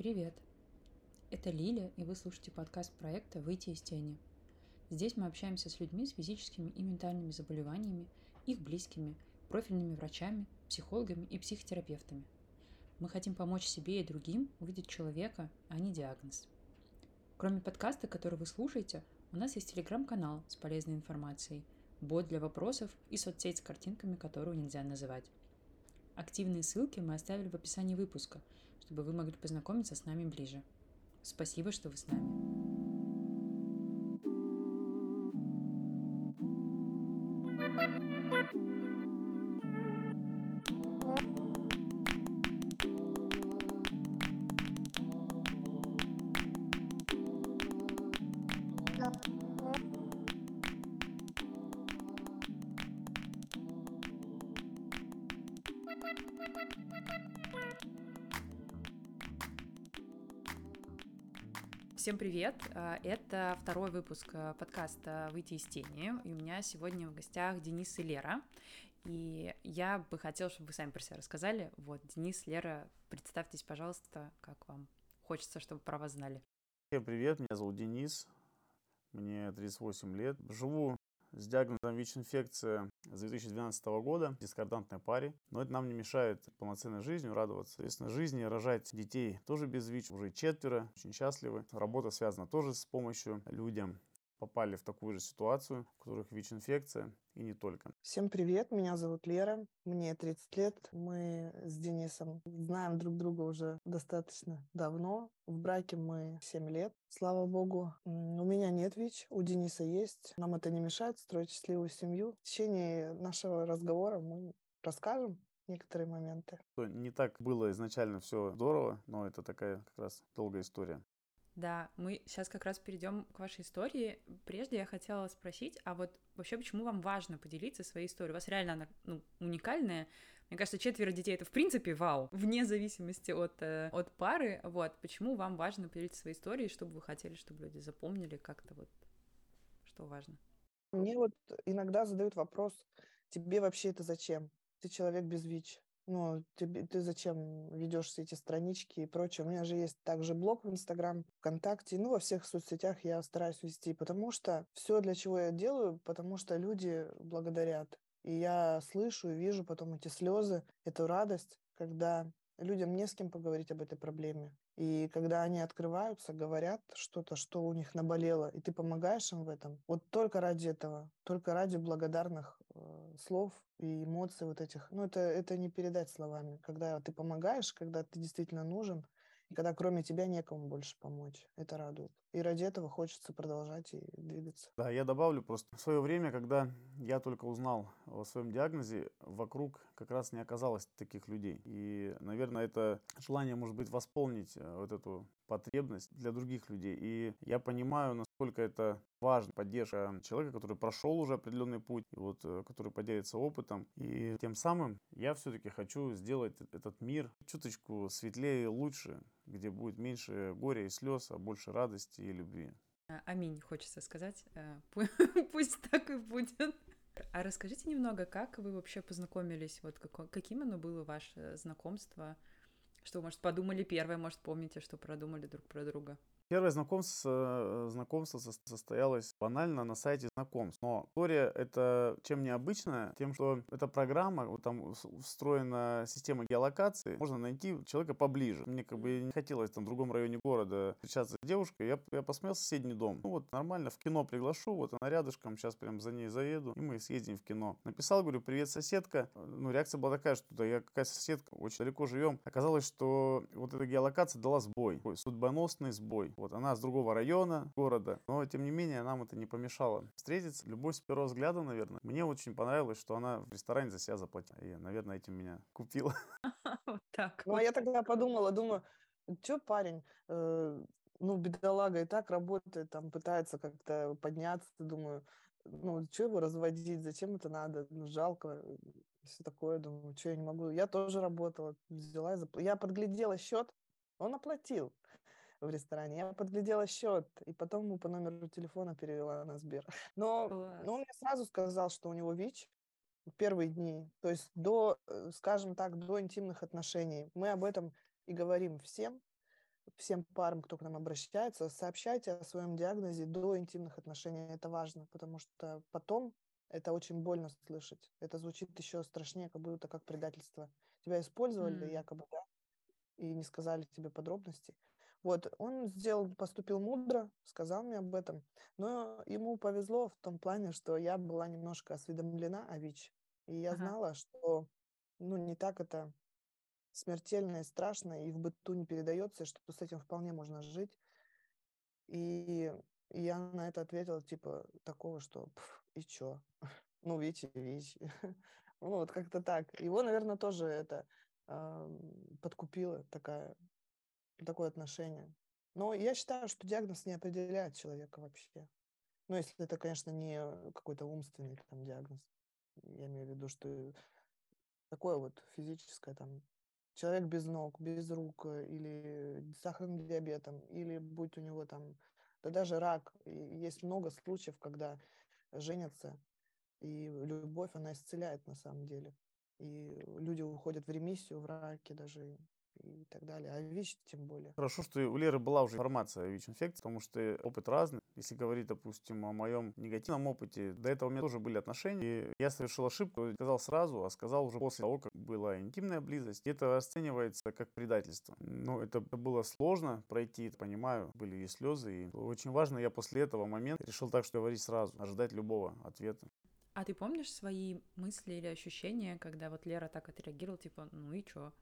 Привет! Это Лиля, и вы слушаете подкаст проекта «Выйти из тени». Здесь мы общаемся с людьми с физическими и ментальными заболеваниями, их близкими, профильными врачами, психологами и психотерапевтами. Мы хотим помочь себе и другим увидеть человека, а не диагноз. Кроме подкаста, который вы слушаете, у нас есть телеграм-канал с полезной информацией, бот для вопросов и соцсеть с картинками, которую нельзя называть. Активные ссылки мы оставили в описании выпуска, чтобы вы могли познакомиться с нами ближе. Спасибо, что вы с нами. Привет! А, это второй выпуск а, подкаста «Выйти из тени». И у меня сегодня в гостях Денис и Лера. И я бы хотела, чтобы вы сами про себя рассказали. Вот, Денис, Лера, представьтесь, пожалуйста, как вам хочется, чтобы про вас знали. Всем привет, меня зовут Денис, мне 38 лет. Живу с диагнозом ВИЧ-инфекция с 2012 года, в дискордантной паре. Но это нам не мешает полноценной жизнью радоваться. Соответственно, жизни рожать детей тоже без ВИЧ, уже четверо, очень счастливы. Работа связана тоже с помощью людям попали в такую же ситуацию, у которых ВИЧ-инфекция и не только. Всем привет, меня зовут Лера, мне 30 лет. Мы с Денисом знаем друг друга уже достаточно давно. В браке мы 7 лет, слава богу. У меня нет ВИЧ, у Дениса есть. Нам это не мешает строить счастливую семью. В течение нашего разговора мы расскажем некоторые моменты. Не так было изначально все здорово, но это такая как раз долгая история. Да, мы сейчас как раз перейдем к вашей истории. Прежде я хотела спросить, а вот вообще почему вам важно поделиться своей историей? У вас реально она ну, уникальная. Мне кажется, четверо детей это в принципе вау, вне зависимости от, э, от пары. Вот, почему вам важно поделиться своей историей, чтобы вы хотели, чтобы люди запомнили как-то вот, что важно? Мне вот иногда задают вопрос, тебе вообще это зачем? Ты человек без ВИЧ ну, тебе, ты зачем ведешь все эти странички и прочее. У меня же есть также блог в Инстаграм, ВКонтакте, ну, во всех соцсетях я стараюсь вести, потому что все, для чего я делаю, потому что люди благодарят. И я слышу и вижу потом эти слезы, эту радость, когда людям не с кем поговорить об этой проблеме. И когда они открываются, говорят что-то, что у них наболело, и ты помогаешь им в этом, вот только ради этого, только ради благодарных слов и эмоций вот этих. Ну, это, это не передать словами. Когда ты помогаешь, когда ты действительно нужен, и когда кроме тебя некому больше помочь. Это радует. И ради этого хочется продолжать и двигаться. Да, я добавлю просто. В свое время, когда я только узнал о своем диагнозе, вокруг как раз не оказалось таких людей. И, наверное, это желание, может быть, восполнить э, вот эту потребность для других людей. И я понимаю, насколько это важно, поддержка человека, который прошел уже определенный путь, и вот, э, который поделится опытом. И тем самым я все-таки хочу сделать этот мир чуточку светлее и лучше, где будет меньше горя и слез, а больше радости и любви. А, аминь, хочется сказать. Э, пусть так и будет. А расскажите немного, как вы вообще познакомились? Вот каким оно было ваше знакомство? Что, может, подумали первое, может, помните, что продумали друг про друга? Первое знакомство, э, знакомство состоялось банально на сайте знакомств. Но история это чем необычная? Тем, что эта программа, вот там встроена система геолокации, можно найти человека поближе. Мне как бы не хотелось там в другом районе города встречаться с девушкой. Я, я посмотрел соседний дом. Ну вот нормально, в кино приглашу, вот она рядышком, сейчас прям за ней заеду, и мы съездим в кино. Написал, говорю, привет, соседка. Ну, реакция была такая, что да, я какая соседка, очень далеко живем. Оказалось, что вот эта геолокация дала сбой, судьбоносный сбой. Вот она с другого района города, но тем не менее нам это не помешало встретиться. Любовь с первого взгляда, наверное. Мне очень понравилось, что она в ресторане за себя заплатила. И, наверное, этим меня купила. Вот так. Ну, а я тогда подумала, думаю, что парень, э, ну, бедолага и так работает, там, пытается как-то подняться, думаю, ну, что его разводить, зачем это надо, ну, жалко, все такое, думаю, что я не могу. Я тоже работала, взяла, запл... я подглядела счет, он оплатил в ресторане. Я подглядела счет, и потом ему по номеру телефона перевела на Сбер. Но, но он мне сразу сказал, что у него ВИЧ в первые дни, то есть до, э, скажем так, до интимных отношений. Мы об этом и говорим всем, всем парам, кто к нам обращается, сообщайте о своем диагнозе до интимных отношений. Это важно, потому что потом это очень больно слышать. Это звучит еще страшнее, как будто как предательство. Тебя использовали mm. якобы, да, и не сказали тебе подробностей. Вот, он сделал, поступил мудро, сказал мне об этом, но ему повезло в том плане, что я была немножко осведомлена о ВИЧ, и я ага. знала, что, ну, не так это смертельно и страшно, и в быту не передается, что с этим вполне можно жить. И, я на это ответила, типа, такого, что, и чё? Ну, ВИЧ и ВИЧ. ну, вот как-то так. Его, наверное, тоже это подкупило такая такое отношение. Но я считаю, что диагноз не определяет человека вообще. Ну, если это, конечно, не какой-то умственный там диагноз. Я имею в виду, что такое вот физическое там человек без ног, без рук э, или с сахарным диабетом, или будь у него там, да даже рак. И есть много случаев, когда женятся, и любовь, она исцеляет на самом деле. И люди уходят в ремиссию в раке даже, и так далее. А ВИЧ тем более. Хорошо, что у Леры была уже информация о ВИЧ-инфекции, потому что опыт разный. Если говорить, допустим, о моем негативном опыте, до этого у меня тоже были отношения, и я совершил ошибку, сказал сразу, а сказал уже после того, как была интимная близость. И это расценивается как предательство. Но это было сложно пройти, понимаю, были и слезы, и очень важно, я после этого момента решил так, что говорить сразу, ожидать любого ответа. А ты помнишь свои мысли или ощущения, когда вот Лера так отреагировала, типа, ну и чё?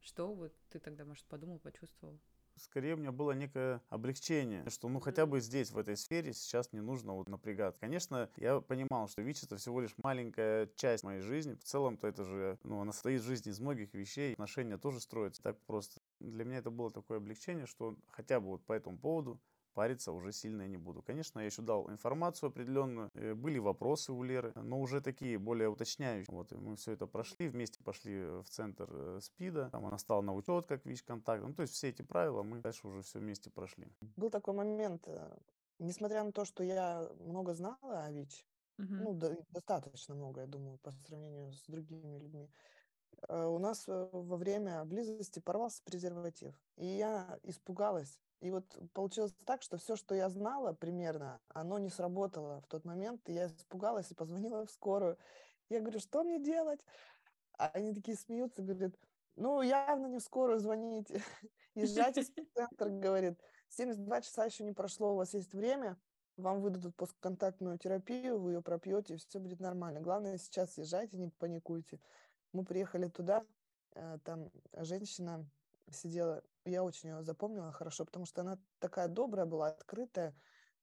Что вот ты тогда, может, подумал, почувствовал? скорее у меня было некое облегчение, что ну хотя бы здесь, в этой сфере, сейчас не нужно вот напрягаться. Конечно, я понимал, что ВИЧ это всего лишь маленькая часть моей жизни. В целом-то это же, ну, она состоит в жизни из многих вещей. Отношения тоже строятся так просто. Для меня это было такое облегчение, что хотя бы вот по этому поводу париться уже сильно я не буду. Конечно, я еще дал информацию определенную, э, были вопросы у Леры, но уже такие более уточняющие. Вот мы все это прошли, вместе пошли в центр э, СПИДа, там она стала на учет как ВИЧ-контакт. Ну, то есть все эти правила мы дальше уже все вместе прошли. Был такой момент, э, несмотря на то, что я много знала о ВИЧ, угу. ну, достаточно много, я думаю, по сравнению с другими людьми, у нас во время близости порвался презерватив. И я испугалась, и вот получилось так, что все, что я знала примерно, оно не сработало в тот момент. И я испугалась и позвонила в скорую. Я говорю, что мне делать? А они такие смеются, говорят, ну, явно не в скорую звоните. Езжайте в центр, говорит. 72 часа еще не прошло, у вас есть время, вам выдадут постконтактную терапию, вы ее пропьете, и все будет нормально. Главное, сейчас езжайте, не паникуйте. Мы приехали туда, э, там женщина сидела, я очень ее запомнила хорошо, потому что она такая добрая была, открытая.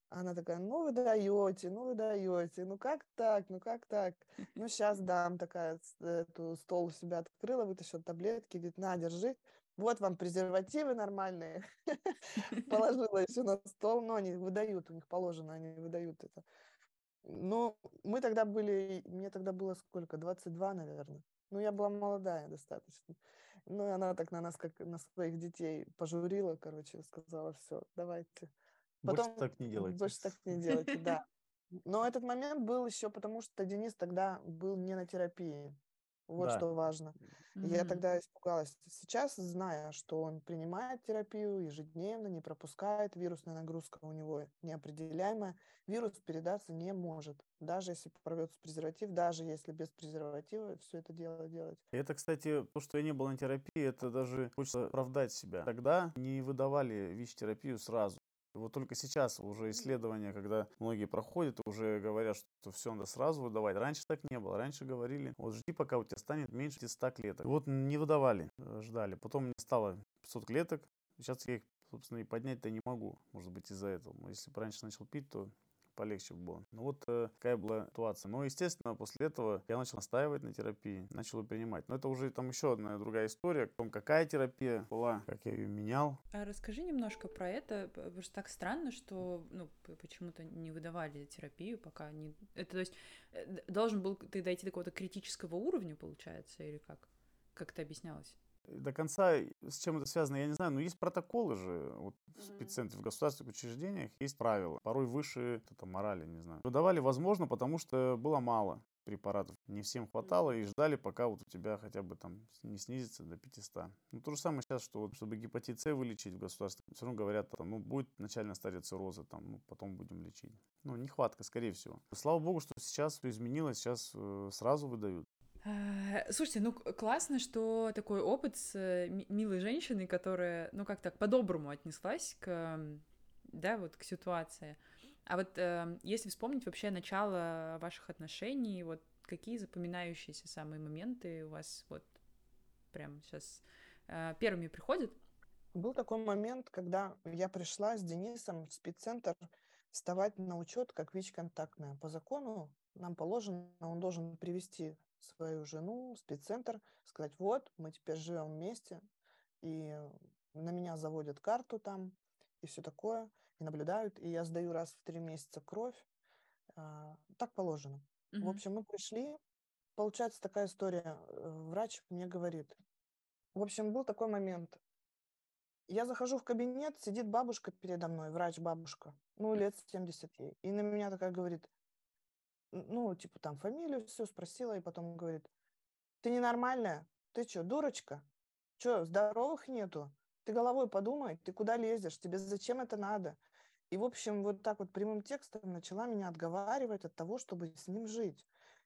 Она такая, ну вы даете, ну вы даете, ну как так, ну как так? Ну сейчас дам, такая эту стол у себя открыла, вытащила таблетки, говорит, на, держи, вот вам презервативы нормальные. Положила еще на стол, но они выдают, у них положено, они выдают это. Ну, мы тогда были, мне тогда было сколько, 22, наверное. Ну, я была молодая достаточно. Ну, и она так на нас, как на своих детей, пожурила, короче, сказала, все, давайте. Потом, больше так не делайте. Больше так не делайте, да. Но этот момент был еще потому, что Денис тогда был не на терапии. Вот да. что важно. Mm-hmm. Я тогда испугалась. Сейчас, зная, что он принимает терапию ежедневно, не пропускает, вирусная нагрузка у него неопределяемая, вирус передаться не может. Даже если порвется презерватив, даже если без презерватива все это дело делать. Это, кстати, то, что я не был на терапии, это даже хочется оправдать себя. Тогда не выдавали ВИЧ-терапию сразу. Вот только сейчас уже исследования, когда многие проходят, уже говорят, что все надо сразу выдавать. Раньше так не было. Раньше говорили, вот жди, пока у тебя станет меньше 100 клеток. И вот не выдавали, э, ждали. Потом мне стало 500 клеток. Сейчас я их, собственно, и поднять-то не могу. Может быть, из-за этого. Если бы раньше начал пить, то полегче было. Ну вот э, такая была ситуация. Но, естественно, после этого я начал настаивать на терапии, начал ее принимать. Но это уже там еще одна другая история, о том, какая терапия была, как я ее менял. А расскажи немножко про это, потому что так странно, что ну, почему-то не выдавали терапию, пока не... Это, то есть, э, должен был ты дойти до какого-то критического уровня, получается, или как? Как это объяснялось? До конца, с чем это связано, я не знаю, но есть протоколы же, вот в спеццентре, в государственных учреждениях есть правила, порой выше это, морали, не знаю. Но давали возможно, потому что было мало препаратов. Не всем хватало и ждали, пока вот у тебя хотя бы там не снизится до 500. Ну, то же самое сейчас, что вот, чтобы гепатит С вылечить в государстве, все равно говорят, там, ну, будет начальная стадия цирроза, там, ну, потом будем лечить. Ну, нехватка, скорее всего. Слава богу, что сейчас все изменилось, сейчас э, сразу выдают. А, слушайте, ну классно, что такой опыт с э, милой женщиной, которая, ну как так, по-доброму отнеслась к, да, вот к ситуации. А вот э, если вспомнить вообще начало ваших отношений, вот какие запоминающиеся самые моменты у вас вот прям сейчас э, первыми приходят? Был такой момент, когда я пришла с Денисом в спеццентр вставать на учет как ВИЧ-контактная. По закону нам положено, он должен привести свою жену спеццентр, сказать, вот, мы теперь живем вместе, и на меня заводят карту там, и все такое и наблюдают, и я сдаю раз в три месяца кровь. А, так положено. Mm-hmm. В общем, мы пришли, получается такая история. Врач мне говорит, в общем, был такой момент. Я захожу в кабинет, сидит бабушка передо мной, врач-бабушка, ну, лет 70 ей. И на меня такая говорит, ну, типа там фамилию все спросила, и потом говорит, ты ненормальная, ты что, дурочка? Что, здоровых нету? Ты головой подумай, ты куда лезешь, тебе зачем это надо? И, в общем, вот так вот прямым текстом начала меня отговаривать от того, чтобы с ним жить.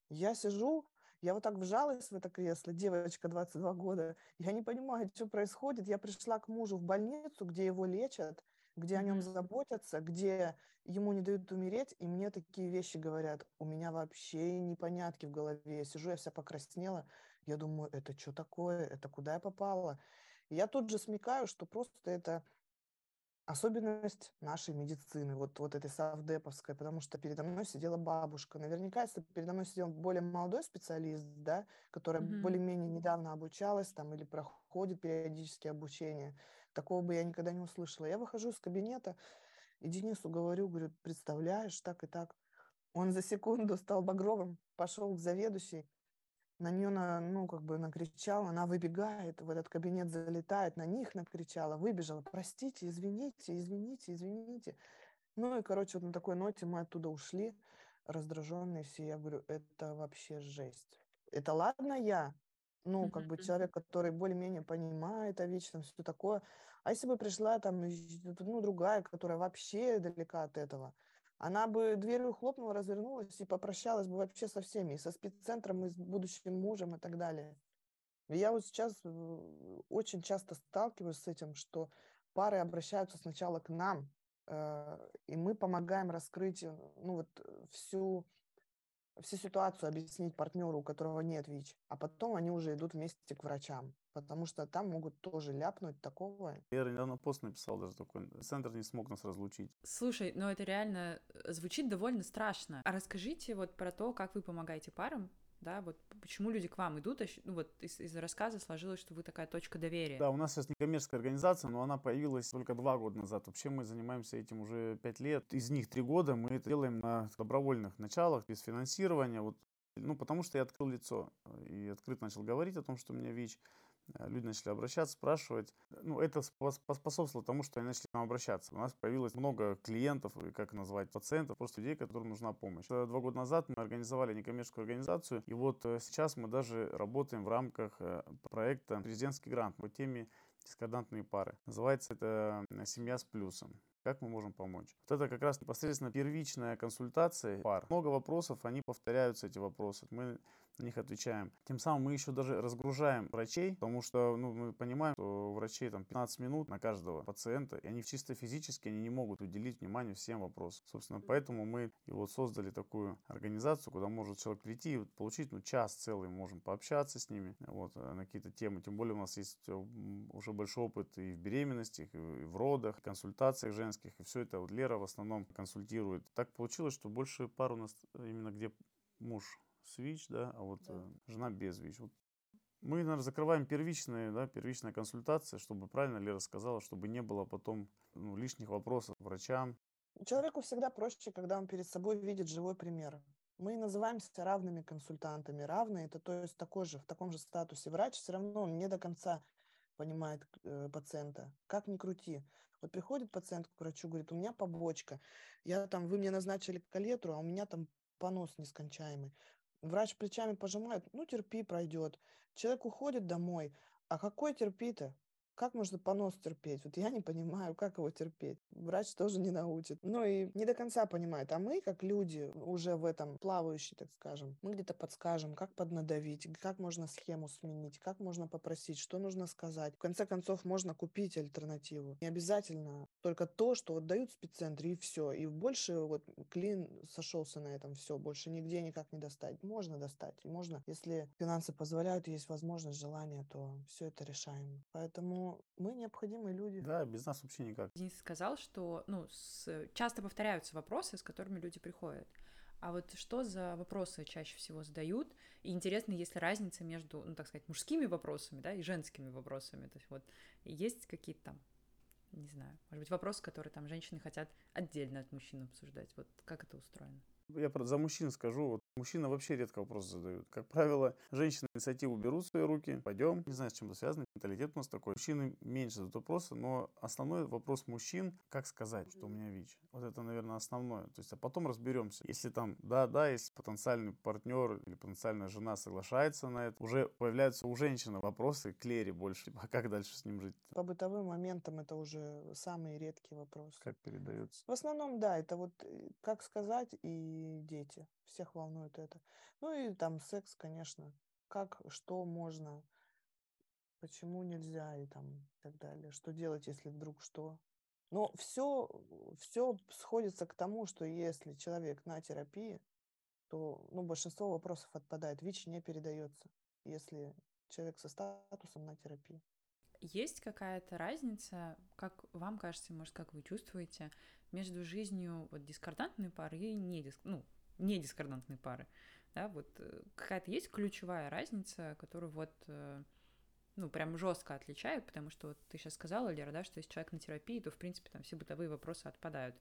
Я сижу, я вот так вжалась в это кресло, девочка 22 года. Я не понимаю, что происходит. Я пришла к мужу в больницу, где его лечат, где о нем заботятся, где ему не дают умереть, и мне такие вещи говорят. У меня вообще непонятки в голове. Я сижу, я вся покраснела. Я думаю, это что такое? Это куда я попала? И я тут же смекаю, что просто это особенность нашей медицины, вот, вот этой совдеповской, потому что передо мной сидела бабушка. Наверняка, если передо мной сидел более молодой специалист, да, которая mm-hmm. более-менее недавно обучалась там или проходит периодически обучение, такого бы я никогда не услышала. Я выхожу из кабинета и Денису говорю, говорю, представляешь, так и так. Он за секунду стал багровым, пошел к заведующей, на нее, на, ну, как бы накричал, она выбегает, в этот кабинет залетает, на них накричала, выбежала, простите, извините, извините, извините. Ну и, короче, вот на такой ноте мы оттуда ушли, раздраженные все. Я говорю, это вообще жесть. Это ладно я, ну, как бы человек, который более-менее понимает о вечном, все такое. А если бы пришла там, ну, другая, которая вообще далека от этого, она бы дверью хлопнула, развернулась и попрощалась бы вообще со всеми, и со спеццентром, и с будущим мужем и так далее. Я вот сейчас э, очень часто сталкиваюсь с этим, что пары обращаются сначала к нам, э, и мы помогаем раскрыть э, ну, вот, всю всю ситуацию объяснить партнеру, у которого нет ВИЧ, а потом они уже идут вместе к врачам, потому что там могут тоже ляпнуть такого. Я недавно пост написал даже такой, центр не смог нас разлучить. Слушай, ну это реально звучит довольно страшно. А расскажите вот про то, как вы помогаете парам, да, вот почему люди к вам идут, ну вот из, из рассказа сложилось, что вы такая точка доверия. Да, у нас сейчас некоммерческая организация, но она появилась только два года назад. Вообще мы занимаемся этим уже пять лет. Из них три года мы это делаем на добровольных началах, без финансирования. Вот ну, потому что я открыл лицо и открыто начал говорить о том, что у меня ВИЧ. Э, люди начали обращаться, спрашивать. Ну, это способствовало тому, что они начали к нам обращаться. У нас появилось много клиентов, и как назвать, пациентов, просто людей, которым нужна помощь. Два года назад мы организовали некоммерческую организацию, и вот э, сейчас мы даже работаем в рамках э, проекта «Президентский грант» по теме дискордантные пары. Называется это «Семья с плюсом». Как мы можем помочь? Вот это как раз непосредственно первичная консультация пар. Много вопросов, они повторяются, эти вопросы. Мы на них отвечаем. Тем самым мы еще даже разгружаем врачей, потому что ну, мы понимаем, что у врачей там 15 минут на каждого пациента, и они чисто физически они не могут уделить внимание всем вопросам. Собственно, поэтому мы и вот создали такую организацию, куда может человек прийти и получить ну, час целый, можем пообщаться с ними вот, э, на какие-то темы. Тем более у нас есть э, уже большой опыт и в беременности, и в родах, и консультациях женских, и все это вот Лера в основном консультирует. Так получилось, что больше пар у нас именно где муж с ВИЧ, да, а вот да. Э, жена без ВИЧ. Вот мы, наверное, закрываем первичные, да, первичная консультация, чтобы правильно Лера сказала, чтобы не было потом ну, лишних вопросов врачам. Человеку всегда проще, когда он перед собой видит живой пример. Мы называемся равными консультантами. Равные – это то есть такой же, в таком же статусе. Врач все равно он не до конца понимает э, пациента. Как ни крути. Вот приходит пациент к врачу, говорит, у меня побочка. Я там, вы мне назначили калетру, а у меня там понос нескончаемый. Врач плечами пожимает, ну терпи, пройдет. Человек уходит домой. А какой терпи-то? Как можно понос терпеть? Вот я не понимаю, как его терпеть. Врач тоже не научит. Ну и не до конца понимает. А мы, как люди, уже в этом плавающие, так скажем, мы где-то подскажем, как поднадавить, как можно схему сменить, как можно попросить, что нужно сказать. В конце концов, можно купить альтернативу. Не обязательно только то, что вот дают в спеццентре, и все. И больше вот клин сошелся на этом все. Больше нигде никак не достать. Можно достать. Можно, если финансы позволяют, есть возможность, желание, то все это решаем. Поэтому мы необходимые люди. Да, без нас вообще никак. Денис сказал, что ну, с... часто повторяются вопросы, с которыми люди приходят. А вот что за вопросы чаще всего задают? И интересно, есть ли разница между, ну, так сказать, мужскими вопросами, да, и женскими вопросами? То есть вот есть какие-то там, не знаю, может быть, вопросы, которые там женщины хотят отдельно от мужчин обсуждать. Вот как это устроено? Я за мужчин скажу. Вот мужчина вообще редко вопросы задают. Как правило, женщины инициативу берут в свои руки. Пойдем. Не знаю, с чем это связано. Менталитет у нас такой. Мужчины меньше задают вопросы, но основной вопрос мужчин, как сказать, что у меня ВИЧ. Вот это, наверное, основное. То есть, а потом разберемся. Если там, да, да, если потенциальный партнер или потенциальная жена соглашается на это, уже появляются у женщины вопросы к Лере больше. А как дальше с ним жить? По бытовым моментам это уже самые редкие вопросы. Как передается? В основном, да, это вот э, как сказать и дети. Всех волнует это. Ну и там секс, конечно. Как, что можно, почему нельзя и там и так далее. Что делать, если вдруг что. Но все, все сходится к тому, что если человек на терапии, то ну, большинство вопросов отпадает. ВИЧ не передается, если человек со статусом на терапии. Есть какая-то разница, как вам кажется, может, как вы чувствуете, между жизнью вот, дискордантной пары и не, диск... ну, не дискордантной пары? Да, вот э, какая-то есть ключевая разница, которую вот э, ну, прям жестко отличает, потому что вот ты сейчас сказала, Лера, да, что если человек на терапии, то, в принципе, там все бытовые вопросы отпадают.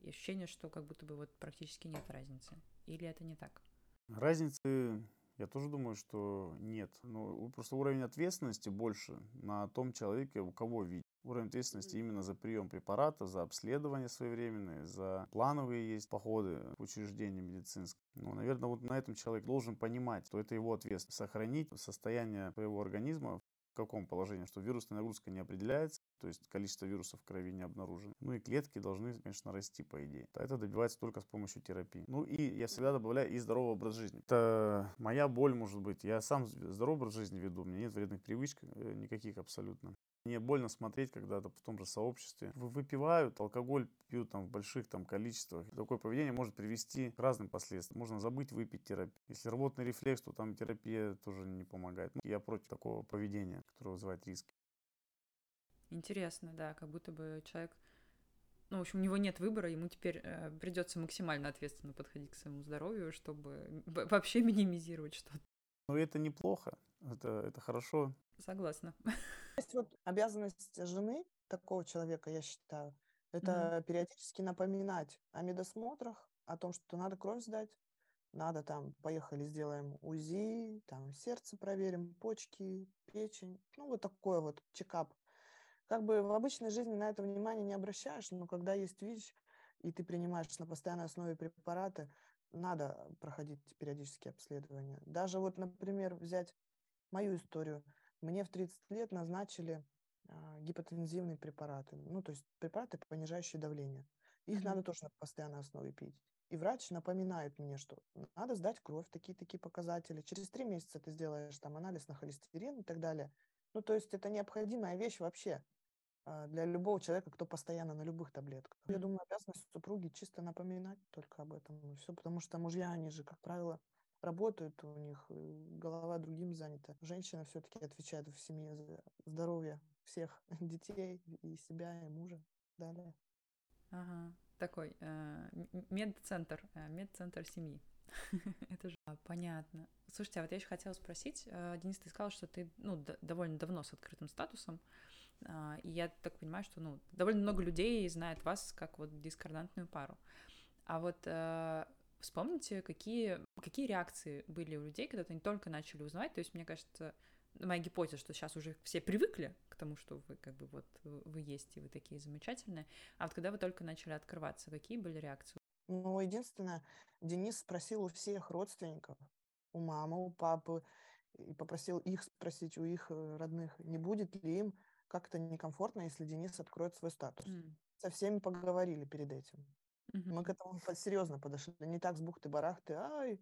И ощущение, что как будто бы вот практически нет разницы. Или это не так? Разницы я тоже думаю, что нет. Ну, просто уровень ответственности больше на том человеке, у кого ВИЧ. Уровень ответственности именно за прием препарата, за обследование своевременное, за плановые есть походы в учреждения медицинские. Ну, наверное, вот на этом человек должен понимать, что это его ответственность. Сохранить состояние своего организма каком положении, что вирусная нагрузка не определяется, то есть количество вирусов в крови не обнаружено. Ну и клетки должны, конечно, расти, по идее. Это добивается только с помощью терапии. Ну и я всегда добавляю и здоровый образ жизни. Это моя боль, может быть. Я сам здоровый образ жизни веду, у меня нет вредных привычек э, никаких абсолютно. Мне больно смотреть, когда в том же сообществе выпивают, алкоголь пьют там в больших там количествах. Такое поведение может привести к разным последствиям. Можно забыть выпить терапию. Если рвотный рефлекс, то там терапия тоже не помогает. Ну, я против такого поведения, которое вызывает риски. Интересно, да, как будто бы человек ну, в общем, у него нет выбора, ему теперь э, придется максимально ответственно подходить к своему здоровью, чтобы вообще минимизировать что-то. Ну, это неплохо, это, это хорошо. Согласна. Есть вот обязанность жены такого человека, я считаю, это mm-hmm. периодически напоминать о медосмотрах, о том, что надо кровь сдать, надо там, поехали, сделаем УЗИ, там, сердце проверим, почки, печень, ну, вот такой вот чекап. Как бы в обычной жизни на это внимание не обращаешь, но когда есть ВИЧ, и ты принимаешь на постоянной основе препараты, надо проходить периодические обследования. Даже вот, например, взять мою историю. Мне в 30 лет назначили а, гипотензивные препараты, ну, то есть препараты, понижающие давление. Их mm-hmm. надо тоже на постоянной основе пить. И врач напоминает мне, что надо сдать кровь, такие-такие показатели. Через три месяца ты сделаешь там анализ на холестерин и так далее. Ну, то есть это необходимая вещь вообще а, для любого человека, кто постоянно на любых таблетках. Я думаю, обязанность супруги чисто напоминать только об этом. И все, потому что мужья, они же, как правило, работают, у них э, голова другим занята. Женщина все-таки отвечает в семье за здоровье всех детей и себя, и мужа. Далее. Ага, такой э, медцентр, э, медцентр семьи. Это же понятно. Слушайте, а вот я еще хотела спросить, э, Денис, ты сказал, что ты ну, довольно давно с открытым статусом, э, и я так понимаю, что ну, довольно много людей знает вас как вот дискордантную пару. А вот э, Вспомните, какие, какие реакции были у людей, когда они только начали узнавать. То есть, мне кажется, моя гипотеза, что сейчас уже все привыкли к тому, что вы как бы вот вы есть, и вы такие замечательные. А вот когда вы только начали открываться, какие были реакции? Ну, единственное, Денис спросил у всех родственников, у мамы, у папы, и попросил их спросить у их э, родных, не будет ли им как-то некомфортно, если Денис откроет свой статус. Mm. Со всеми поговорили перед этим. Mm-hmm. Мы к этому серьезно подошли. Не так с бухты-барахты, ай,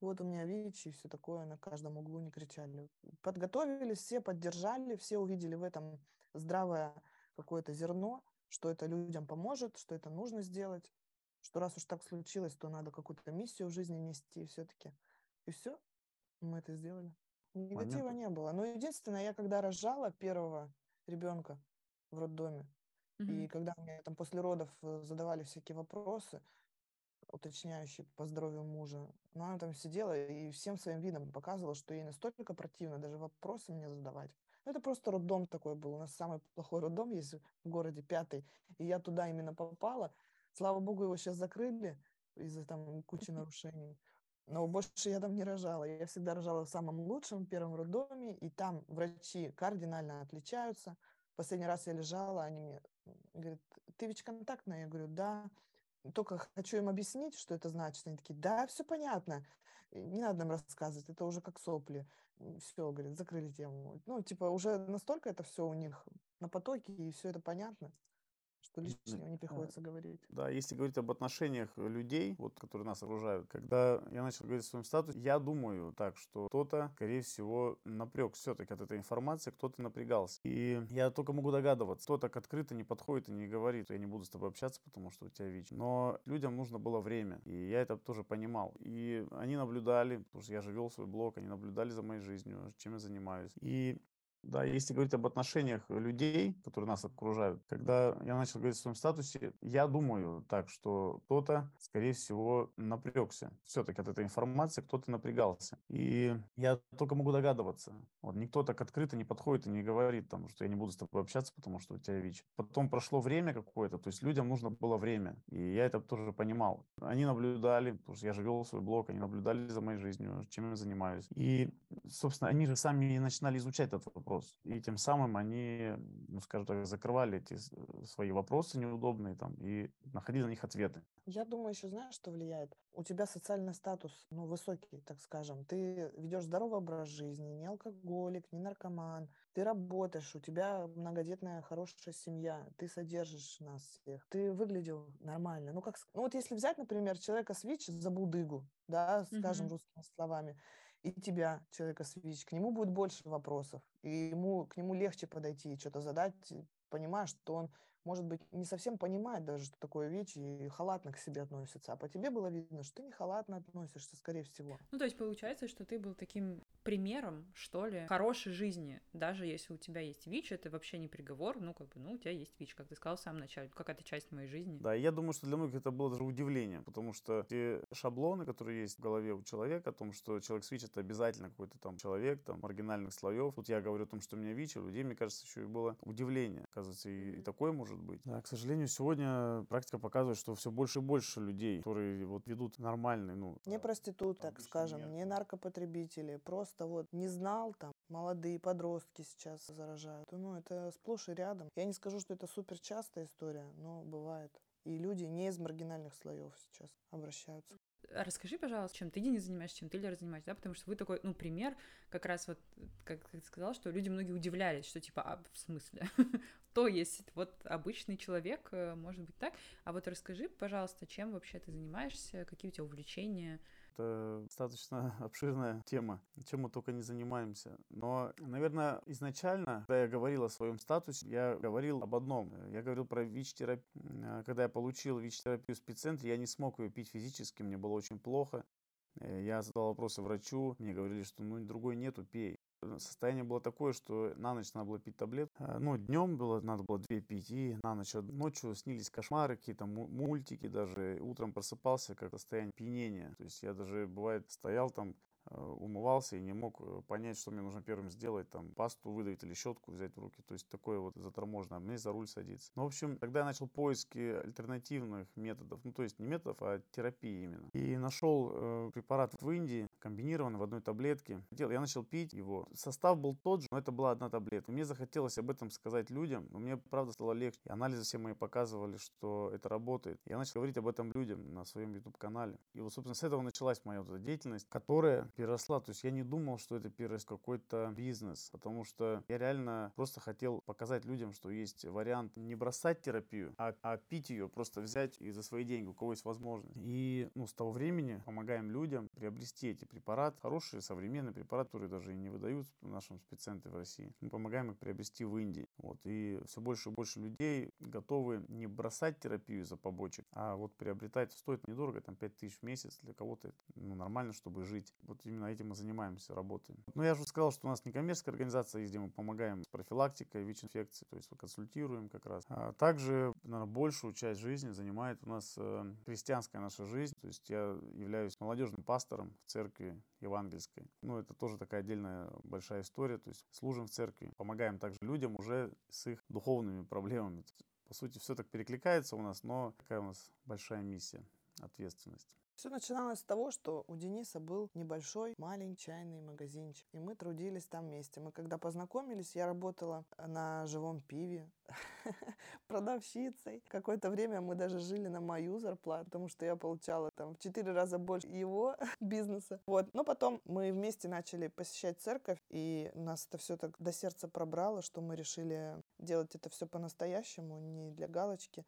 вот у меня ВИЧ и все такое, на каждом углу не кричали. Подготовились, все поддержали, все увидели в этом здравое какое-то зерно, что это людям поможет, что это нужно сделать, что раз уж так случилось, то надо какую-то миссию в жизни нести все-таки. И все, мы это сделали. Негатива Понятно. не было. Но единственное, я когда рожала первого ребенка в роддоме, mm-hmm. и когда мне там после родов э, задавали всякие вопросы, уточняющий по здоровью мужа. Но она там сидела и всем своим видом показывала, что ей настолько противно даже вопросы мне задавать. Ну, это просто роддом такой был. У нас самый плохой роддом есть в городе, пятый. И я туда именно попала. Слава богу, его сейчас закрыли из-за там кучи нарушений. Но больше я там не рожала. Я всегда рожала в самом лучшем первом роддоме, и там врачи кардинально отличаются. Последний раз я лежала, они мне говорят, ты ВИЧ-контактная? Я говорю, да только хочу им объяснить, что это значит. Они такие, да, все понятно, не надо нам рассказывать, это уже как сопли. Все, говорит, закрыли тему. Ну, типа, уже настолько это все у них на потоке, и все это понятно что лишнего не приходится говорить. Да, если говорить об отношениях людей, вот, которые нас окружают, когда я начал говорить о своем статусе, я думаю так, что кто-то, скорее всего, напрек все-таки от этой информации, кто-то напрягался. И я только могу догадываться, кто так открыто не подходит и не говорит, я не буду с тобой общаться, потому что у тебя ВИЧ. Но людям нужно было время, и я это тоже понимал. И они наблюдали, потому что я же вел свой блог, они наблюдали за моей жизнью, чем я занимаюсь. И да, если говорить об отношениях людей, которые нас окружают, когда я начал говорить о своем статусе, я думаю так, что кто-то, скорее всего, напрягся. Все-таки от этой информации кто-то напрягался. И я только могу догадываться. Вот никто так открыто не подходит и не говорит, там, что я не буду с тобой общаться, потому что у тебя ВИЧ. Потом прошло время какое-то, то есть людям нужно было время. И я это тоже понимал. Они наблюдали, потому что я же вел свой блог, они наблюдали за моей жизнью, чем я занимаюсь. И, собственно, они же сами начинали изучать этот вопрос вопрос. И тем самым они, ну, скажем так, закрывали эти э, свои вопросы неудобные там и находили на них ответы. Я думаю, еще знаешь, что влияет? У тебя социальный статус, ну, высокий, так скажем. Ты ведешь здоровый образ жизни, не алкоголик, не наркоман. Ты работаешь, у тебя многодетная хорошая семья, ты содержишь нас всех. Ты выглядел нормально. Ну, как, ну вот если взять, например, человека с ВИЧ за будыгу, да, скажем mm-hmm. русскими словами, и тебя, человека с ВИЧ, к нему будет больше вопросов, и ему, к нему легче подойти и что-то задать, понимая, что он, может быть, не совсем понимает даже, что такое ВИЧ, и халатно к себе относится. А по тебе было видно, что ты не халатно относишься, скорее всего. Ну, то есть получается, что ты был таким примером, что ли, хорошей жизни. Даже если у тебя есть ВИЧ, это вообще не приговор, ну, как бы, ну, у тебя есть ВИЧ, как ты сказал в самом начале, какая-то часть моей жизни. Да, я думаю, что для многих это было даже удивление, потому что те шаблоны, которые есть в голове у человека, о том, что человек с ВИЧ это обязательно какой-то там человек, там, маргинальных слоев. Тут я говорю о том, что у меня ВИЧ, у людей, мне кажется, еще и было удивление. Оказывается, и, и такое может быть. Да, к сожалению, сегодня практика показывает, что все больше и больше людей, которые вот ведут нормальный, ну... Не проститут, так скажем, мир. не наркопотребители, просто вот не знал там, молодые подростки сейчас заражают. Ну, это сплошь и рядом. Я не скажу, что это супер частая история, но бывает. И люди не из маргинальных слоев сейчас обращаются. Расскажи, пожалуйста, чем ты не занимаешься, чем ты Лера занимаешься, да, потому что вы такой, ну, пример, как раз вот, как, ты сказал, что люди многие удивлялись, что типа, а, в смысле, то есть вот обычный человек, э, может быть так, а вот расскажи, пожалуйста, чем вообще ты занимаешься, какие у тебя увлечения, это достаточно обширная тема, чем мы только не занимаемся. Но, наверное, изначально, когда я говорил о своем статусе, я говорил об одном. Я говорил про ВИЧ-терапию. А, когда я получил ВИЧ-терапию в спеццентре, я не смог ее пить физически, мне было очень плохо. Э, я задал вопросы врачу, мне говорили, что ну другой нету, пей. Состояние было такое, что на ночь надо было пить таблетку. А, ну, днем было, надо было две пить, и на ночь. Ночью снились кошмары, какие-то мультики даже. Утром просыпался как состояние пьянения. То есть я даже, бывает, стоял там, э, умывался и не мог э, понять, что мне нужно первым сделать, там, пасту выдавить или щетку взять в руки. То есть такое вот заторможенное, а мне за руль садиться. Ну, в общем, тогда я начал поиски альтернативных методов, ну, то есть не методов, а терапии именно. И нашел э, препарат в Индии, комбинированный в одной таблетке. Я начал пить его. Состав был тот же, но это была одна таблетка. Мне захотелось об этом сказать людям, но мне, правда, стало легче. И анализы все мои показывали, что это работает. Я начал говорить об этом людям на своем YouTube-канале. И вот, собственно, с этого началась моя вот эта деятельность, которая переросла. То есть я не думал, что это перерос какой-то бизнес, потому что я реально просто хотел показать людям, что есть вариант не бросать терапию, а, а пить ее, просто взять и за свои деньги, у кого есть возможность. И ну, с того времени помогаем людям приобрести эти препараты, хорошие современные препараты, которые даже и не выдают в нашем спеццентре в России. Мы помогаем их приобрести в Индии. Вот. И все больше и больше людей готовы не бросать терапию за побочек, а вот приобретать. Стоит недорого, там 5 тысяч в месяц. Для кого-то ну, нормально, чтобы жить. Вот именно этим мы занимаемся, работаем. Но я уже сказал, что у нас не коммерческая организация, где мы помогаем с профилактикой ВИЧ-инфекции, то есть консультируем как раз. А также, наверное, большую часть жизни занимает у нас э, христианская наша жизнь. То есть я являюсь молодежным пастором в церкви евангельской. Ну, это тоже такая отдельная большая история. То есть служим в церкви, помогаем также людям уже с их духовными проблемами. По сути, все так перекликается у нас, но такая у нас большая миссия, ответственность. Все начиналось с того, что у Дениса был небольшой маленький чайный магазинчик, и мы трудились там вместе. Мы когда познакомились, я работала на живом пиве продавщицей. Какое-то время мы даже жили на мою зарплату, потому что я получала там в четыре раза больше его бизнеса. Вот. Но потом мы вместе начали посещать церковь, и нас это все так до сердца пробрало, что мы решили делать это все по-настоящему, не для галочки.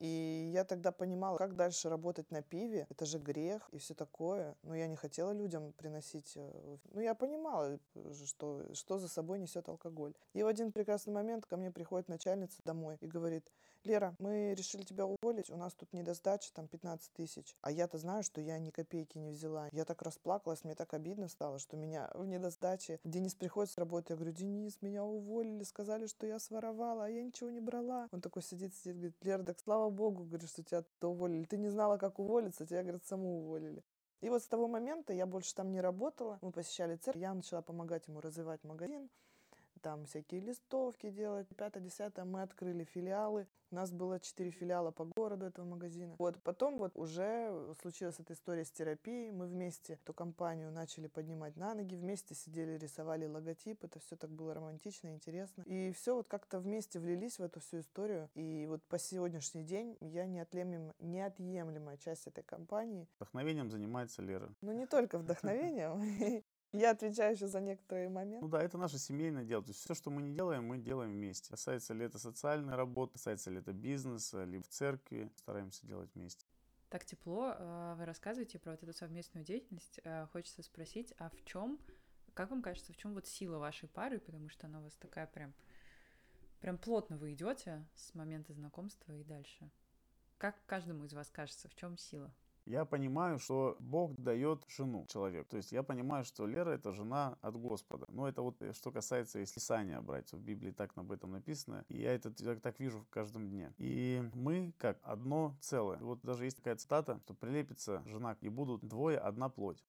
И я тогда понимала, как дальше работать на пиве. Это же грех и все такое. Но я не хотела людям приносить... Э, ну, я понимала, э, что, что за собой несет алкоголь. И в один прекрасный момент ко мне приходит начальница домой и говорит, Лера, мы решили тебя уволить, у нас тут недостача, там 15 тысяч. А я-то знаю, что я ни копейки не взяла. Я так расплакалась, мне так обидно стало, что меня в недостаче. Денис приходит с работы, я говорю, Денис, меня уволили, сказали, что я своровала, а я ничего не брала. Он такой сидит, сидит, говорит, Лера, так слава богу, говорит, что тебя уволили. Ты не знала, как уволиться, тебя, говорит, саму уволили. И вот с того момента я больше там не работала. Мы посещали церковь, я начала помогать ему развивать магазин там всякие листовки делать. Пятое-десятое мы открыли филиалы. У нас было четыре филиала по городу этого магазина. Вот потом вот уже случилась эта история с терапией. Мы вместе эту компанию начали поднимать на ноги, вместе сидели, рисовали логотип. Это все так было романтично, интересно. И все вот как-то вместе влились в эту всю историю. И вот по сегодняшний день я неотъемлемая, неотъемлемая часть этой компании. Вдохновением занимается Лера. Ну не только вдохновением. Я отвечаю еще за некоторые моменты. Ну да, это наше семейное дело. То есть все, что мы не делаем, мы делаем вместе. Касается ли это социальной работы, касается ли это бизнеса, либо в церкви, стараемся делать вместе. Так тепло э, вы рассказываете про вот эту совместную деятельность. Э, хочется спросить, а в чем, как вам кажется, в чем вот сила вашей пары, потому что она у вас такая прям, прям плотно вы идете с момента знакомства и дальше. Как каждому из вас кажется, в чем сила? Я понимаю, что Бог дает жену человеку. То есть я понимаю, что Лера это жена от Господа. Но это вот э, что касается, если Писания брать, в Библии так об этом написано. И я это так, так вижу в каждом дне. И мы как одно целое. Вот даже есть такая цитата, что прилепится жена и будут двое одна плоть.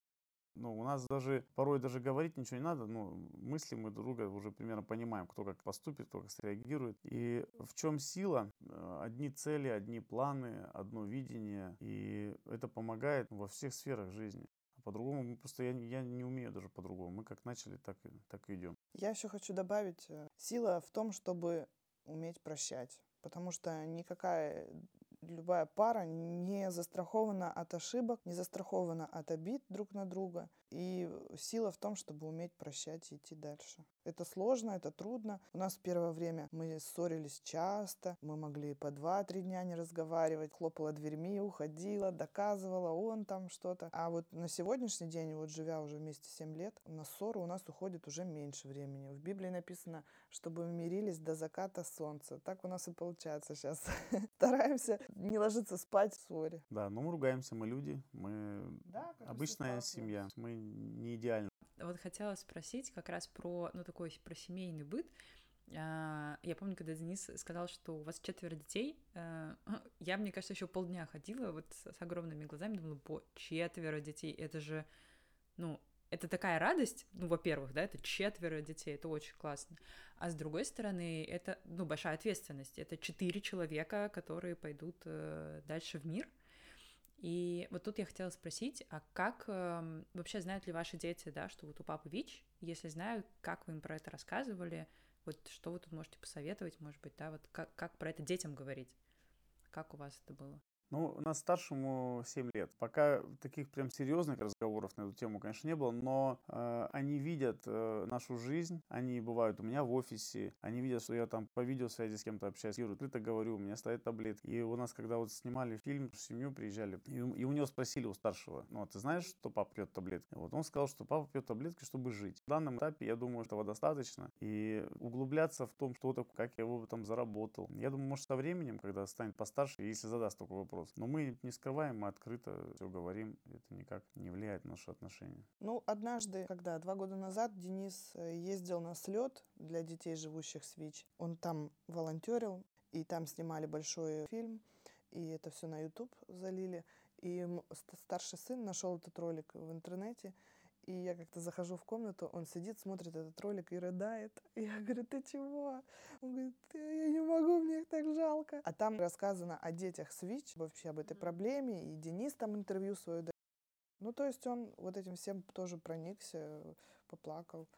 Ну, у нас даже порой даже говорить ничего не надо, ну, мысли мы друга уже примерно понимаем, кто как поступит, кто как среагирует. И в чем сила? Э, одни цели, одни планы, одно видение, и это помогает во всех сферах жизни. А по-другому мы просто, я, я не умею даже по-другому. Мы как начали, так, так и идем. Я еще хочу добавить, э, сила в том, чтобы уметь прощать. Потому что никакая любая пара не застрахована от ошибок, не застрахована от обид друг на друга. И сила в том, чтобы уметь прощать и идти дальше. Это сложно, это трудно. У нас в первое время мы ссорились часто, мы могли по два-три дня не разговаривать, хлопала дверьми, уходила, доказывала, он там что-то. А вот на сегодняшний день, вот живя уже вместе 7 лет, на ссору у нас уходит уже меньше времени. В Библии написано, чтобы мы мирились до заката солнца. Так у нас и получается сейчас. Стараемся не ложиться спать в ссоре. Да, но мы ругаемся, мы люди, мы да, обычная семья, мы не идеальны. Вот хотела спросить как раз про, ну, такой, про семейный быт. А, я помню, когда Денис сказал, что у вас четверо детей, а, я, мне кажется, еще полдня ходила вот с огромными глазами, думала, по четверо детей, это же, ну, это такая радость, ну, во-первых, да, это четверо детей, это очень классно. А с другой стороны, это, ну, большая ответственность. Это четыре человека, которые пойдут э, дальше в мир. И вот тут я хотела спросить, а как э, вообще знают ли ваши дети, да, что вот у папы ВИЧ? Если знают, как вы им про это рассказывали? Вот что вы тут можете посоветовать, может быть, да, вот как, как про это детям говорить? Как у вас это было? Ну, у нас старшему 7 лет. Пока таких прям серьезных разговоров на эту тему, конечно, не было, но э, они видят э, нашу жизнь, они бывают у меня в офисе, они видят, что я там по видеосвязи с кем-то общаюсь, я так говорю, у меня стоят таблетки. И у нас, когда вот снимали фильм, в семью приезжали, и, и у него спросили, у старшего, ну, а ты знаешь, что папа пьет таблетки? Вот он сказал, что папа пьет таблетки, чтобы жить. В данном этапе, я думаю, этого достаточно. И углубляться в том, что такое, как я его там заработал. Я думаю, может, со временем, когда станет постарше, если задаст такой вопрос, вопрос. Но мы не скрываем, мы открыто все говорим. Это никак не влияет на наши отношения. Ну, однажды, когда два года назад Денис э, ездил на слет для детей, живущих с ВИЧ, он там волонтерил, и там снимали большой фильм, и это все на YouTube залили. И старший сын нашел этот ролик в интернете, и я как-то захожу в комнату, он сидит, смотрит этот ролик и рыдает. И я говорю, ты чего? Он говорит, я не могу, мне их так жалко. А там рассказано о детях с ВИЧ, вообще об этой проблеме, и Денис там интервью свое. Ну, то есть он вот этим всем тоже проникся, поплакал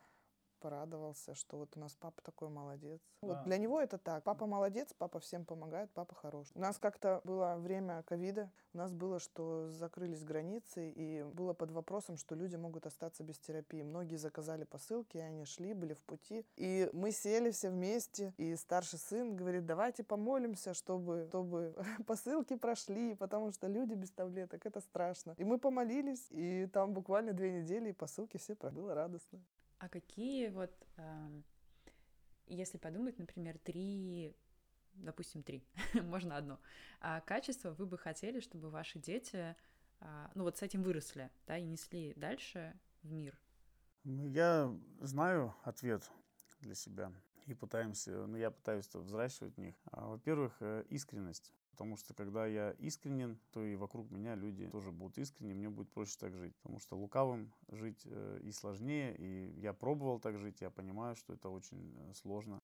порадовался, что вот у нас папа такой молодец. Да. Вот для него это так. Папа молодец, папа всем помогает, папа хорош. У нас как-то было время ковида, у нас было, что закрылись границы, и было под вопросом, что люди могут остаться без терапии. Многие заказали посылки, они шли, были в пути. И мы сели все вместе, и старший сын говорит, давайте помолимся, чтобы, чтобы посылки прошли, потому что люди без таблеток, это страшно. И мы помолились, и там буквально две недели, и посылки все прошли. Было радостно. А какие вот, если подумать, например, три, допустим, три, можно одно, а качество вы бы хотели, чтобы ваши дети, а, ну вот с этим выросли, да, и несли дальше в мир? Ну, я знаю ответ для себя и пытаемся, ну, я пытаюсь взращивать в них. А, во-первых, э, искренность. Потому что когда я искренен, то и вокруг меня люди тоже будут искренни, мне будет проще так жить. Потому что лукавым жить э, и сложнее, и я пробовал так жить, я понимаю, что это очень э, сложно.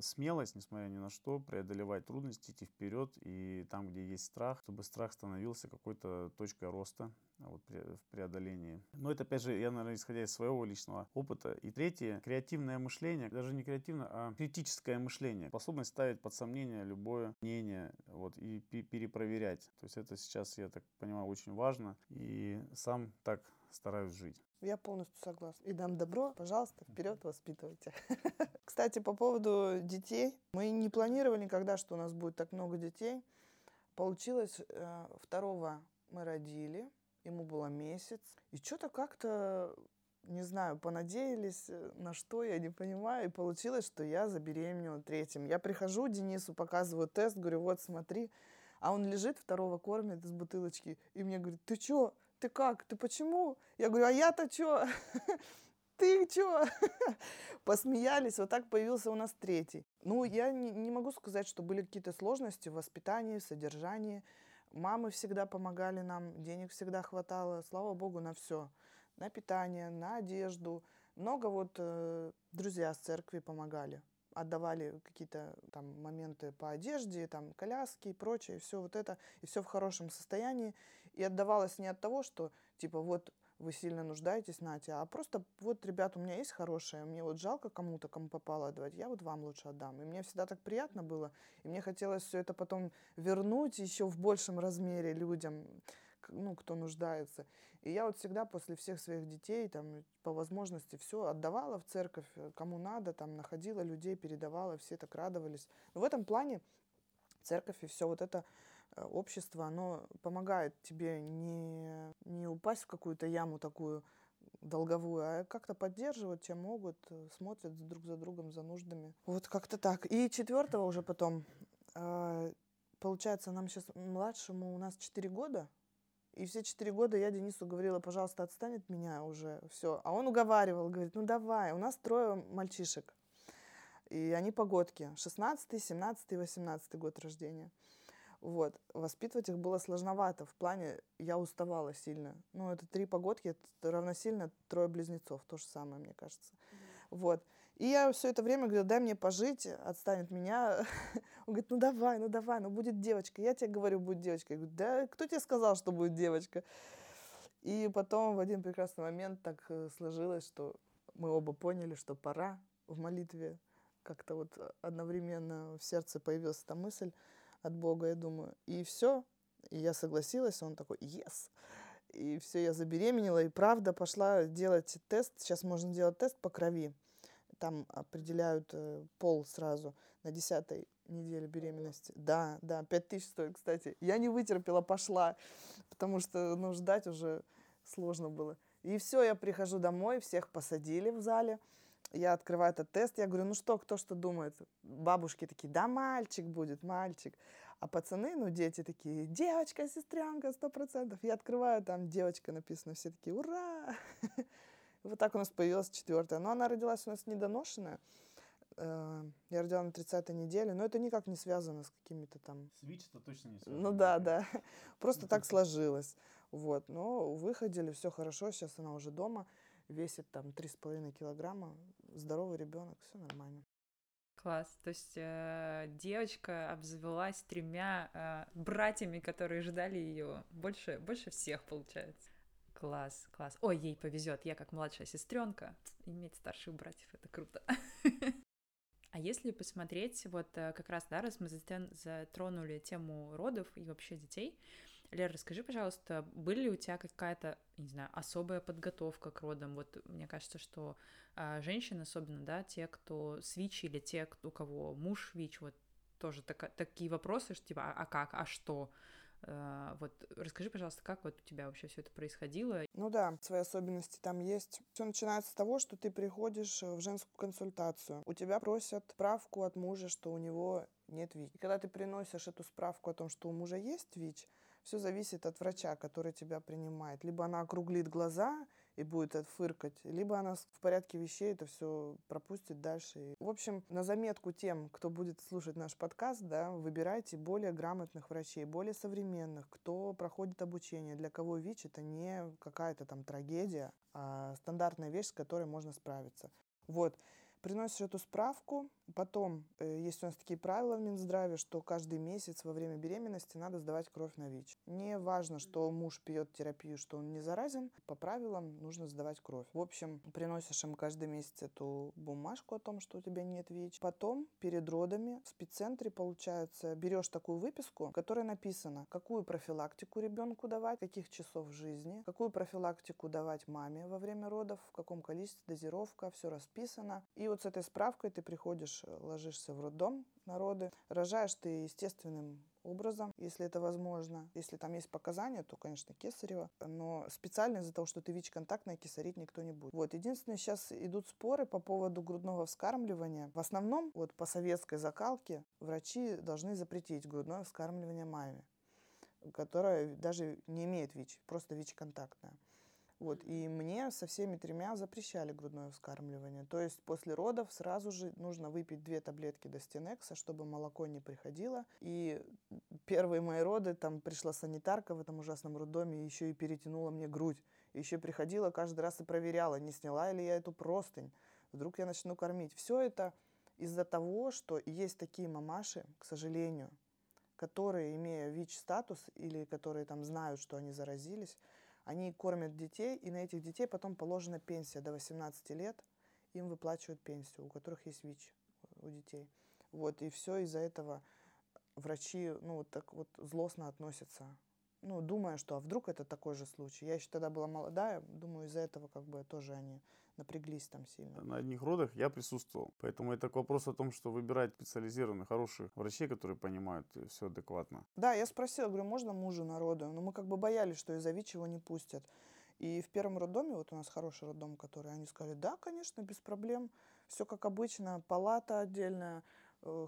Смелость, несмотря ни на что, преодолевать трудности, идти вперед, и там, где есть страх, чтобы страх становился какой-то точкой роста, вот, в преодолении. Но это, опять же, я, наверное, исходя из своего личного опыта. И третье, креативное мышление, даже не креативное, а критическое мышление. Способность ставить под сомнение любое мнение вот, и перепроверять. То есть это сейчас, я так понимаю, очень важно. И сам так стараюсь жить. Я полностью согласна. И дам добро, пожалуйста, вперед воспитывайте. Кстати, по поводу детей. Мы не планировали никогда, что у нас будет так много детей. Получилось, э, второго мы родили, ему было месяц. И что-то как-то, не знаю, понадеялись э, на что, я не понимаю. И получилось, что я забеременела третьим. Я прихожу, Денису показываю тест, говорю, вот смотри. А он лежит, второго кормит из бутылочки. И мне говорит, ты чё? Ты как? Ты почему? Я говорю, а я-то чё? ты чё? Посмеялись, вот так появился у нас третий. Ну, я не, не могу сказать, что были какие-то сложности в воспитании, в содержании. Мамы всегда помогали нам, денег всегда хватало, слава богу, на все. На питание, на одежду. Много вот э, друзья с церкви помогали. Отдавали какие-то там моменты по одежде, там коляски и прочее, все вот это, и все в хорошем состоянии. И отдавалось не от того, что типа вот вы сильно нуждаетесь, Натя, а просто вот, ребят, у меня есть хорошее, мне вот жалко кому-то, кому попало отдавать, я вот вам лучше отдам. И мне всегда так приятно было, и мне хотелось все это потом вернуть еще в большем размере людям, ну, кто нуждается. И я вот всегда после всех своих детей, там, по возможности все отдавала в церковь, э, кому надо, там, находила людей, передавала, все так радовались. Но в этом плане церковь и все вот это общество, оно помогает тебе не, не упасть в какую-то яму такую долговую, а как-то поддерживать тебя могут, э, смотрят друг за другом, за нуждами. Вот как-то так. И четвертого уже потом, э, получается, нам сейчас младшему у нас 4 года, и все четыре года я Денису говорила, пожалуйста, отстань от меня уже, все. А он уговаривал, говорит, ну давай, у нас трое мальчишек. И они погодки, 16, 17, 18 год рождения. Вот. Воспитывать их было сложновато. В плане я уставала сильно. Ну, это три погодки, это равносильно трое близнецов. То же самое, мне кажется. Mm-hmm. Вот. И я все это время говорю, дай мне пожить, отстанет меня. Он говорит, ну давай, ну давай, ну будет девочка. Я тебе говорю, будет девочка. Я говорю, да кто тебе сказал, что будет девочка? И потом в один прекрасный момент так э, сложилось, что мы оба поняли, что пора в молитве. Как-то вот одновременно в сердце появилась эта мысль от Бога, я думаю. И все. И я согласилась, он такой, yes. И все, я забеременела, и правда пошла делать тест. Сейчас можно делать тест по крови. Там определяют э, пол сразу на десятой неделе беременности. Да, да, пять тысяч стоит, кстати. Я не вытерпела, пошла, потому что, ну, ждать уже сложно было. И все, я прихожу домой, всех посадили в зале. Я открываю этот тест, я говорю, ну что, кто что думает? Бабушки такие, да, мальчик будет, мальчик. А пацаны, ну, дети такие, девочка, сестренка, сто процентов. Я открываю, там девочка написано, все такие, ура! Вот так у нас появилась четвертая. Но она родилась у нас недоношенная. Э, я родила на 30-й неделе, но это никак не связано с какими-то там... С ВИЧ-то точно не связано. Ну да, да. Просто так сложилось. Вот. Но выходили, все хорошо. Сейчас она уже дома. Весит там 3,5 килограмма. Здоровый ребенок, все нормально. Класс. То есть э, девочка обзавелась тремя э, братьями, которые ждали ее больше, больше всех, получается. Класс, класс. Ой, ей повезет. Я как младшая сестренка иметь старших братьев это круто. А если посмотреть, вот э, как раз, да, раз мы затронули тему родов и вообще детей, Лера, расскажи, пожалуйста, были ли у тебя какая-то, не знаю, особая подготовка к родам? Вот мне кажется, что а, женщины, особенно, да, те, кто с ВИЧ или те, у кого муж ВИЧ, вот тоже так, такие вопросы, что типа, а, а как, а что? А, вот расскажи, пожалуйста, как вот у тебя вообще все это происходило? Ну да, свои особенности там есть. Все начинается с того, что ты приходишь в женскую консультацию. У тебя просят справку от мужа, что у него нет ВИЧ. И когда ты приносишь эту справку о том, что у мужа есть ВИЧ, все зависит от врача, который тебя принимает. Либо она округлит глаза и будет фыркать, либо она в порядке вещей это все пропустит дальше. В общем, на заметку тем, кто будет слушать наш подкаст, да, выбирайте более грамотных врачей, более современных, кто проходит обучение, для кого ВИЧ это не какая-то там трагедия, а стандартная вещь, с которой можно справиться. Вот. Приносишь эту справку, потом э, есть у нас такие правила в Минздраве, что каждый месяц во время беременности надо сдавать кровь на ВИЧ. Не важно, что муж пьет терапию, что он не заразен, по правилам нужно сдавать кровь. В общем, приносишь им каждый месяц эту бумажку о том, что у тебя нет ВИЧ. Потом, перед родами, в спеццентре, получается, берешь такую выписку, в которой написано, какую профилактику ребенку давать, каких часов жизни, какую профилактику давать маме во время родов, в каком количестве, дозировка, все расписано. И вот вот с этой справкой ты приходишь, э, ложишься в роддом народы, рожаешь ты естественным образом, если это возможно. Если там есть показания, то, конечно, кесарево. Но специально из-за того, что ты ВИЧ-контактная, кесарить никто не будет. Вот. Единственное, сейчас идут споры по поводу грудного вскармливания. В основном, вот по советской закалке, врачи должны запретить грудное вскармливание маме, которая даже не имеет ВИЧ, просто ВИЧ-контактная. Вот, и мне со всеми тремя запрещали грудное вскармливание. То есть после родов сразу же нужно выпить две таблетки Достинекса, чтобы молоко не приходило. И первые мои роды, там пришла санитарка в этом ужасном роддоме, еще и перетянула мне грудь. Еще приходила каждый раз и проверяла, не сняла ли я эту простынь. Вдруг я начну кормить. Все это из-за того, что есть такие мамаши, к сожалению, которые, имея ВИЧ-статус или которые там знают, что они заразились, они кормят детей, и на этих детей потом положена пенсия до 18 лет. Им выплачивают пенсию, у которых есть ВИЧ у детей. Вот, и все из-за этого врачи, ну, вот так вот злостно относятся. Ну, думая, что а вдруг это такой же случай. Я еще тогда была молодая, думаю, из-за этого как бы тоже они напряглись там сильно. На одних родах я присутствовал. Поэтому это вопрос о том, что выбирать специализированных, хороших врачей, которые понимают все адекватно. Да, я спросила, говорю, можно мужу народу? Но мы как бы боялись, что из-за ВИЧ его не пустят. И в первом роддоме, вот у нас хороший роддом, который они сказали, да, конечно, без проблем, все как обычно, палата отдельная, э,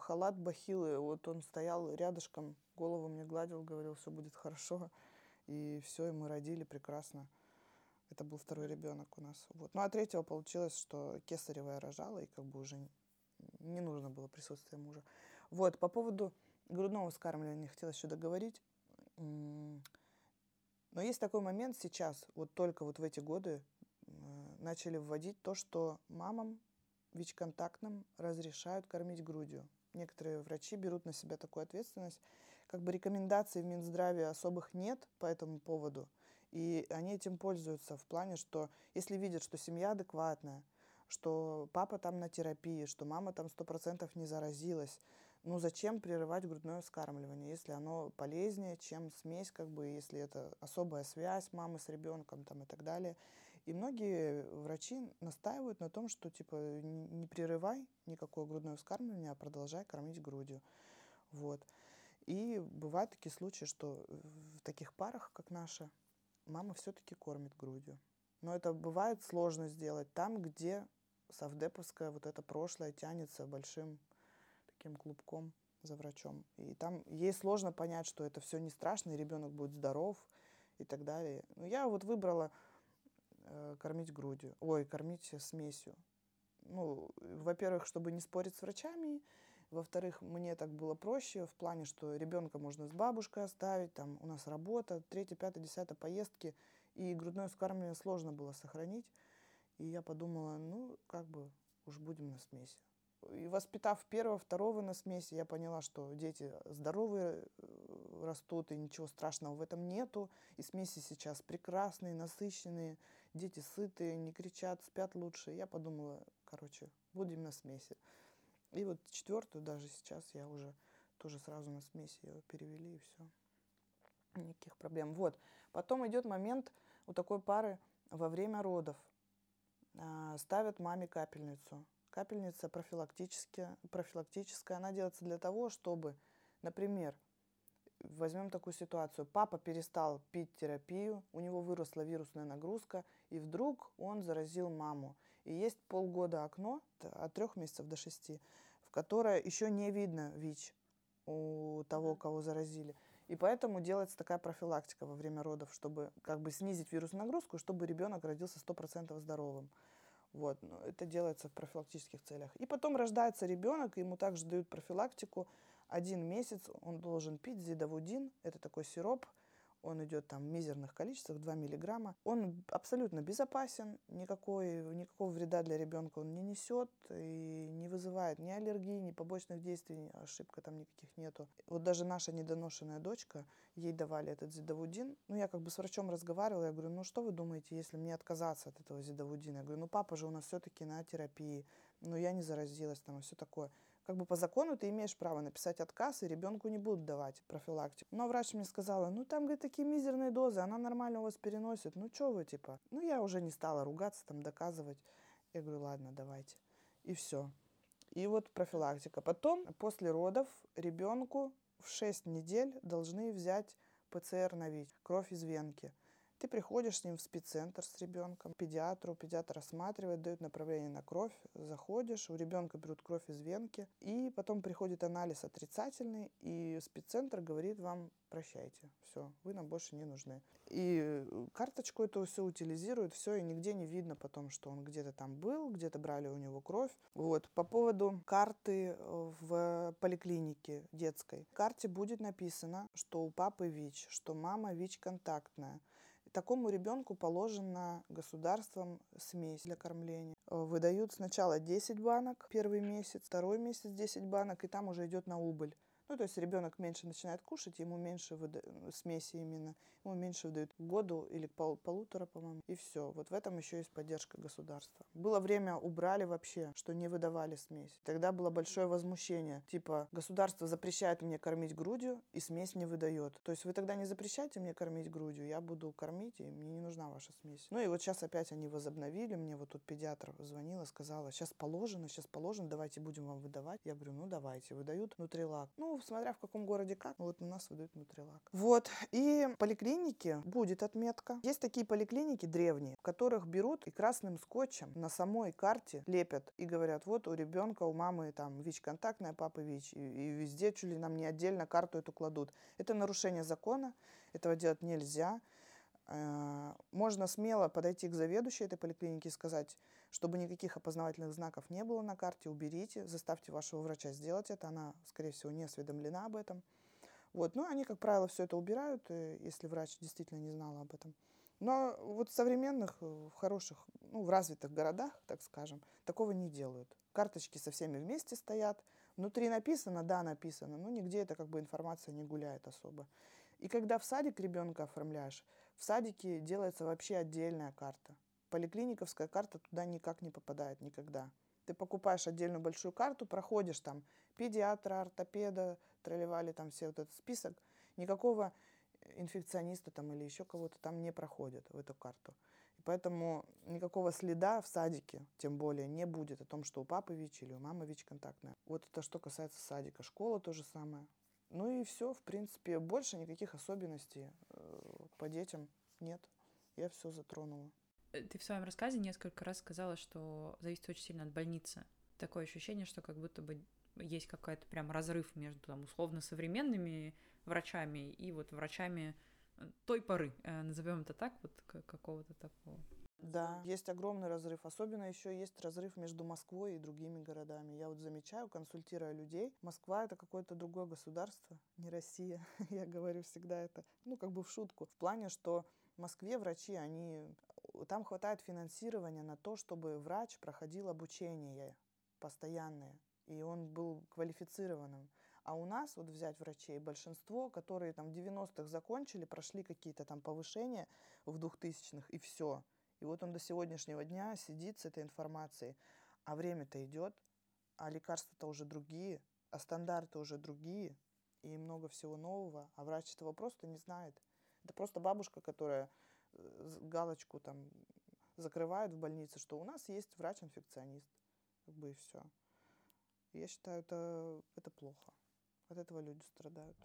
халат, бахилы. Вот он стоял рядышком, голову мне гладил, говорил, все будет хорошо. И все, и мы родили прекрасно. Это был второй ребенок у нас. Вот. Ну а третьего получилось, что кесарева я рожала, и как бы уже не нужно было присутствие мужа. Вот, по поводу грудного вскармливания хотела еще договорить. Но есть такой момент сейчас, вот только вот в эти годы начали вводить то, что мамам ВИЧ-контактным разрешают кормить грудью. Некоторые врачи берут на себя такую ответственность. Как бы рекомендаций в Минздраве особых нет по этому поводу. И они этим пользуются в плане, что если видят, что семья адекватная, что папа там на терапии, что мама там сто процентов не заразилась, ну зачем прерывать грудное вскармливание, если оно полезнее, чем смесь, как бы, если это особая связь мамы с ребенком там, и так далее. И многие врачи настаивают на том, что типа не прерывай никакое грудное вскармливание, а продолжай кормить грудью. Вот. И бывают такие случаи, что в таких парах, как наша, мама все-таки кормит грудью. Но это бывает сложно сделать там, где совдеповское вот это прошлое тянется большим таким клубком за врачом. И там ей сложно понять, что это все не страшно, и ребенок будет здоров и так далее. Но я вот выбрала кормить грудью, ой, кормить смесью. Ну, во-первых, чтобы не спорить с врачами, во-вторых, мне так было проще в плане, что ребенка можно с бабушкой оставить, там у нас работа, третья, пятая, десятая поездки, и грудное вскармливание сложно было сохранить. И я подумала, ну, как бы уж будем на смеси. И воспитав первого, второго на смеси, я поняла, что дети здоровые э, растут, и ничего страшного в этом нету. И смеси сейчас прекрасные, насыщенные, дети сытые, не кричат, спят лучше. Я подумала, короче, будем на смеси. И вот четвертую даже сейчас я уже тоже сразу на смеси ее перевели, и все. Никаких проблем. Вот. Потом идет момент у такой пары во время родов. А, ставят маме капельницу Капельница профилактическая, профилактическая, она делается для того, чтобы, например, возьмем такую ситуацию, папа перестал пить терапию, у него выросла вирусная нагрузка, и вдруг он заразил маму. И есть полгода окно, от трех месяцев до шести, в которое еще не видно ВИЧ у того, кого заразили. И поэтому делается такая профилактика во время родов, чтобы как бы снизить вирусную нагрузку, чтобы ребенок родился 100% здоровым. Вот, но это делается в профилактических целях. И потом рождается ребенок, ему также дают профилактику. Один месяц он должен пить зидовудин, это такой сироп, он идет там в мизерных количествах, 2 миллиграмма. Он абсолютно безопасен, никакой, никакого вреда для ребенка он не несет и не вызывает ни аллергии, ни побочных действий, ошибка там никаких нету. Вот даже наша недоношенная дочка, ей давали этот зидовудин. Ну, я как бы с врачом разговаривала, я говорю, ну что вы думаете, если мне отказаться от этого зидовудина? Я говорю, ну папа же у нас все-таки на терапии, ну я не заразилась там и все такое как бы по закону ты имеешь право написать отказ, и ребенку не будут давать профилактику. Но врач мне сказала, ну там, говорит, такие мизерные дозы, она нормально у вас переносит, ну что вы, типа. Ну я уже не стала ругаться, там, доказывать. Я говорю, ладно, давайте. И все. И вот профилактика. Потом, после родов, ребенку в 6 недель должны взять ПЦР на ВИЧ, кровь из венки. Ты приходишь с ним в спеццентр с ребенком, педиатру, педиатр осматривает, дает направление на кровь, заходишь, у ребенка берут кровь из венки, и потом приходит анализ отрицательный, и спеццентр говорит вам прощайте, все, вы нам больше не нужны. И карточку эту все утилизируют, все, и нигде не видно потом, что он где-то там был, где-то брали у него кровь. Вот. По поводу карты э, в поликлинике детской. В карте будет написано, что у папы ВИЧ, что мама ВИЧ-контактная. Такому ребенку положена государством смесь для кормления. Э, выдают сначала 10 банок первый месяц, второй месяц 10 банок, и там уже идет на убыль. Ну, то есть ребенок меньше начинает кушать, ему меньше выда... смеси именно, ему меньше выдают году или пол... полутора, по-моему, и все. Вот в этом еще есть поддержка государства. Было время, убрали вообще, что не выдавали смесь. Тогда было большое возмущение, типа, государство запрещает мне кормить грудью, и смесь не выдает. То есть вы тогда не запрещаете мне кормить грудью, я буду кормить, и мне не нужна ваша смесь. Ну и вот сейчас опять они возобновили, мне вот тут педиатр звонила, сказала, сейчас положено, сейчас положено, давайте будем вам выдавать. Я говорю, ну давайте, выдают нутрилак. Ну, смотря в каком городе как, вот у нас выдают нутрилак. Вот, и в поликлинике будет отметка. Есть такие поликлиники древние, в которых берут и красным скотчем на самой карте лепят и говорят, вот у ребенка, у мамы там ВИЧ-контактная, папа ВИЧ, и, и везде чуть ли нам не отдельно карту эту кладут. Это нарушение закона, этого делать нельзя. Э, можно смело подойти к заведующей этой поликлиники и сказать, чтобы никаких опознавательных знаков не было на карте, уберите, заставьте вашего врача сделать это. Она, скорее всего, не осведомлена об этом. Вот. Ну, они, как правило, все это убирают, э, если врач действительно не знал об этом. Но вот в современных, э, в хороших, ну, в развитых городах, так скажем, такого не делают. Карточки со всеми вместе стоят. Внутри написано, да, написано, но нигде эта как бы информация не гуляет особо. И когда в садик ребенка оформляешь, в садике делается вообще отдельная карта. Поликлиниковская карта туда никак не попадает никогда. Ты покупаешь отдельную большую карту, проходишь там педиатра, ортопеда, тролливали там все вот этот список. Никакого инфекциониста там или еще кого-то там не проходит в эту карту. И поэтому никакого следа в садике, тем более, не будет о том, что у папы ВИЧ или у мамы ВИЧ контактная. Вот это что касается садика. Школа то же самое. Ну и все, в принципе, больше никаких особенностей э, по детям нет. Я все затронула. Э, ты в своем рассказе несколько раз сказала, что зависит очень сильно от больницы. Такое ощущение, что как будто бы есть какой-то прям разрыв между там условно современными врачами и вот врачами э, той поры, назовем это так, вот какого-то такого. Да, есть огромный разрыв. Особенно еще есть разрыв между Москвой и другими городами. Я вот замечаю, консультируя людей, Москва это какое-то другое государство, не Россия. Я говорю всегда это, ну, как бы в шутку. В плане, что в Москве врачи, они... Там хватает финансирования на то, чтобы врач проходил обучение постоянное, и он был квалифицированным. А у нас, вот взять врачей, большинство, которые там в 90-х закончили, прошли какие-то там повышения в 2000-х, и все – и вот он до сегодняшнего дня сидит с этой информацией. А время-то идет, а лекарства-то уже другие, а стандарты уже другие, и много всего нового, а врач этого просто не знает. Это просто бабушка, которая галочку там закрывает в больнице, что у нас есть врач-инфекционист. Как бы и все. Я считаю, это, это плохо. От этого люди страдают.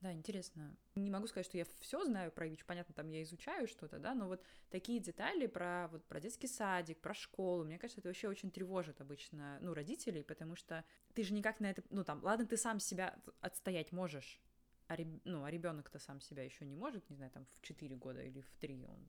Да, интересно. Не могу сказать, что я все знаю про ВИЧ, понятно, там я изучаю что-то, да, но вот такие детали про, вот, про детский садик, про школу, мне кажется, это вообще очень тревожит обычно, ну, родителей, потому что ты же никак на это, ну, там, ладно, ты сам себя отстоять можешь, а, реб... ну, а ребенок-то сам себя еще не может, не знаю, там, в 4 года или в 3, он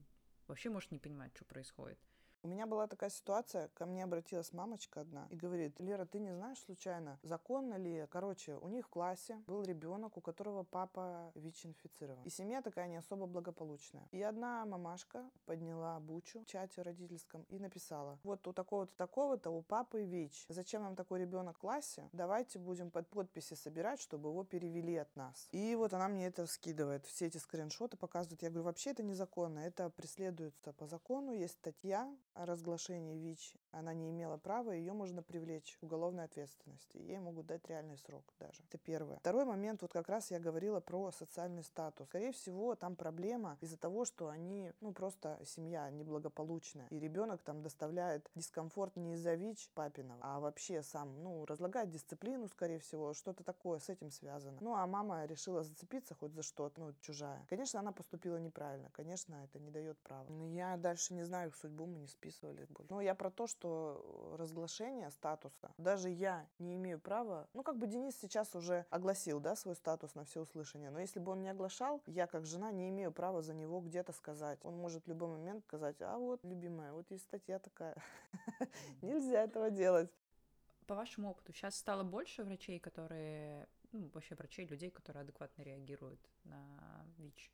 вообще может не понимать, что происходит. У меня была такая ситуация, ко мне обратилась мамочка одна и говорит, Лера, ты не знаешь случайно, законно ли, короче, у них в классе был ребенок, у которого папа ВИЧ-инфицирован. И семья такая не особо благополучная. И одна мамашка подняла бучу в чате родительском и написала, вот у такого-то, такого-то у папы ВИЧ. Зачем нам такой ребенок в классе? Давайте будем под подписи собирать, чтобы его перевели от нас. И вот она мне это скидывает, все эти скриншоты показывают. Я говорю, вообще это незаконно, это преследуется по закону, есть статья о разглашении ВИЧ, она не имела права, ее можно привлечь к уголовной ответственности. Ей могут дать реальный срок даже. Это первое. Второй момент, вот как раз я говорила про социальный статус. Скорее всего, там проблема из-за того, что они, ну, просто семья неблагополучная. И ребенок там доставляет дискомфорт не из-за ВИЧ папиного, а вообще сам, ну, разлагает дисциплину, скорее всего, что-то такое с этим связано. Ну, а мама решила зацепиться хоть за что-то, ну, чужая. Конечно, она поступила неправильно. Конечно, это не дает права. Но я дальше не знаю их судьбу, мы не списывали. Но я про то, что разглашение статуса, даже я не имею права, ну как бы Денис сейчас уже огласил, да, свой статус на всеуслышание, но если бы он не оглашал, я как жена не имею права за него где-то сказать. Он может в любой момент сказать, а вот, любимая, вот есть статья такая. Нельзя этого делать. По вашему опыту, сейчас стало больше врачей, которые, ну, вообще врачей, людей, которые адекватно реагируют на ВИЧ?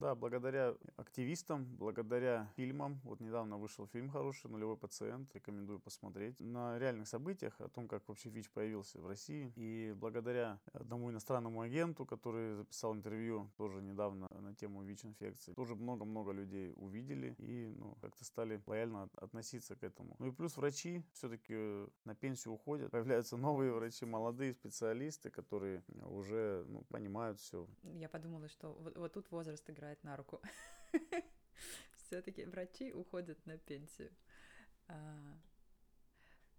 Да, благодаря активистам, благодаря фильмам. Вот недавно вышел фильм хороший «Нулевой пациент». Рекомендую посмотреть. На реальных событиях о том, как вообще ВИЧ появился в России. И благодаря одному иностранному агенту, который записал интервью тоже недавно на тему ВИЧ-инфекции, тоже много-много людей увидели и ну, как-то стали лояльно относиться к этому. Ну и плюс врачи все-таки на пенсию уходят. Появляются новые врачи, молодые специалисты, которые уже ну, понимают все. Я подумала, что вот, вот тут возраст играет играет на руку. Все-таки врачи уходят на пенсию. А,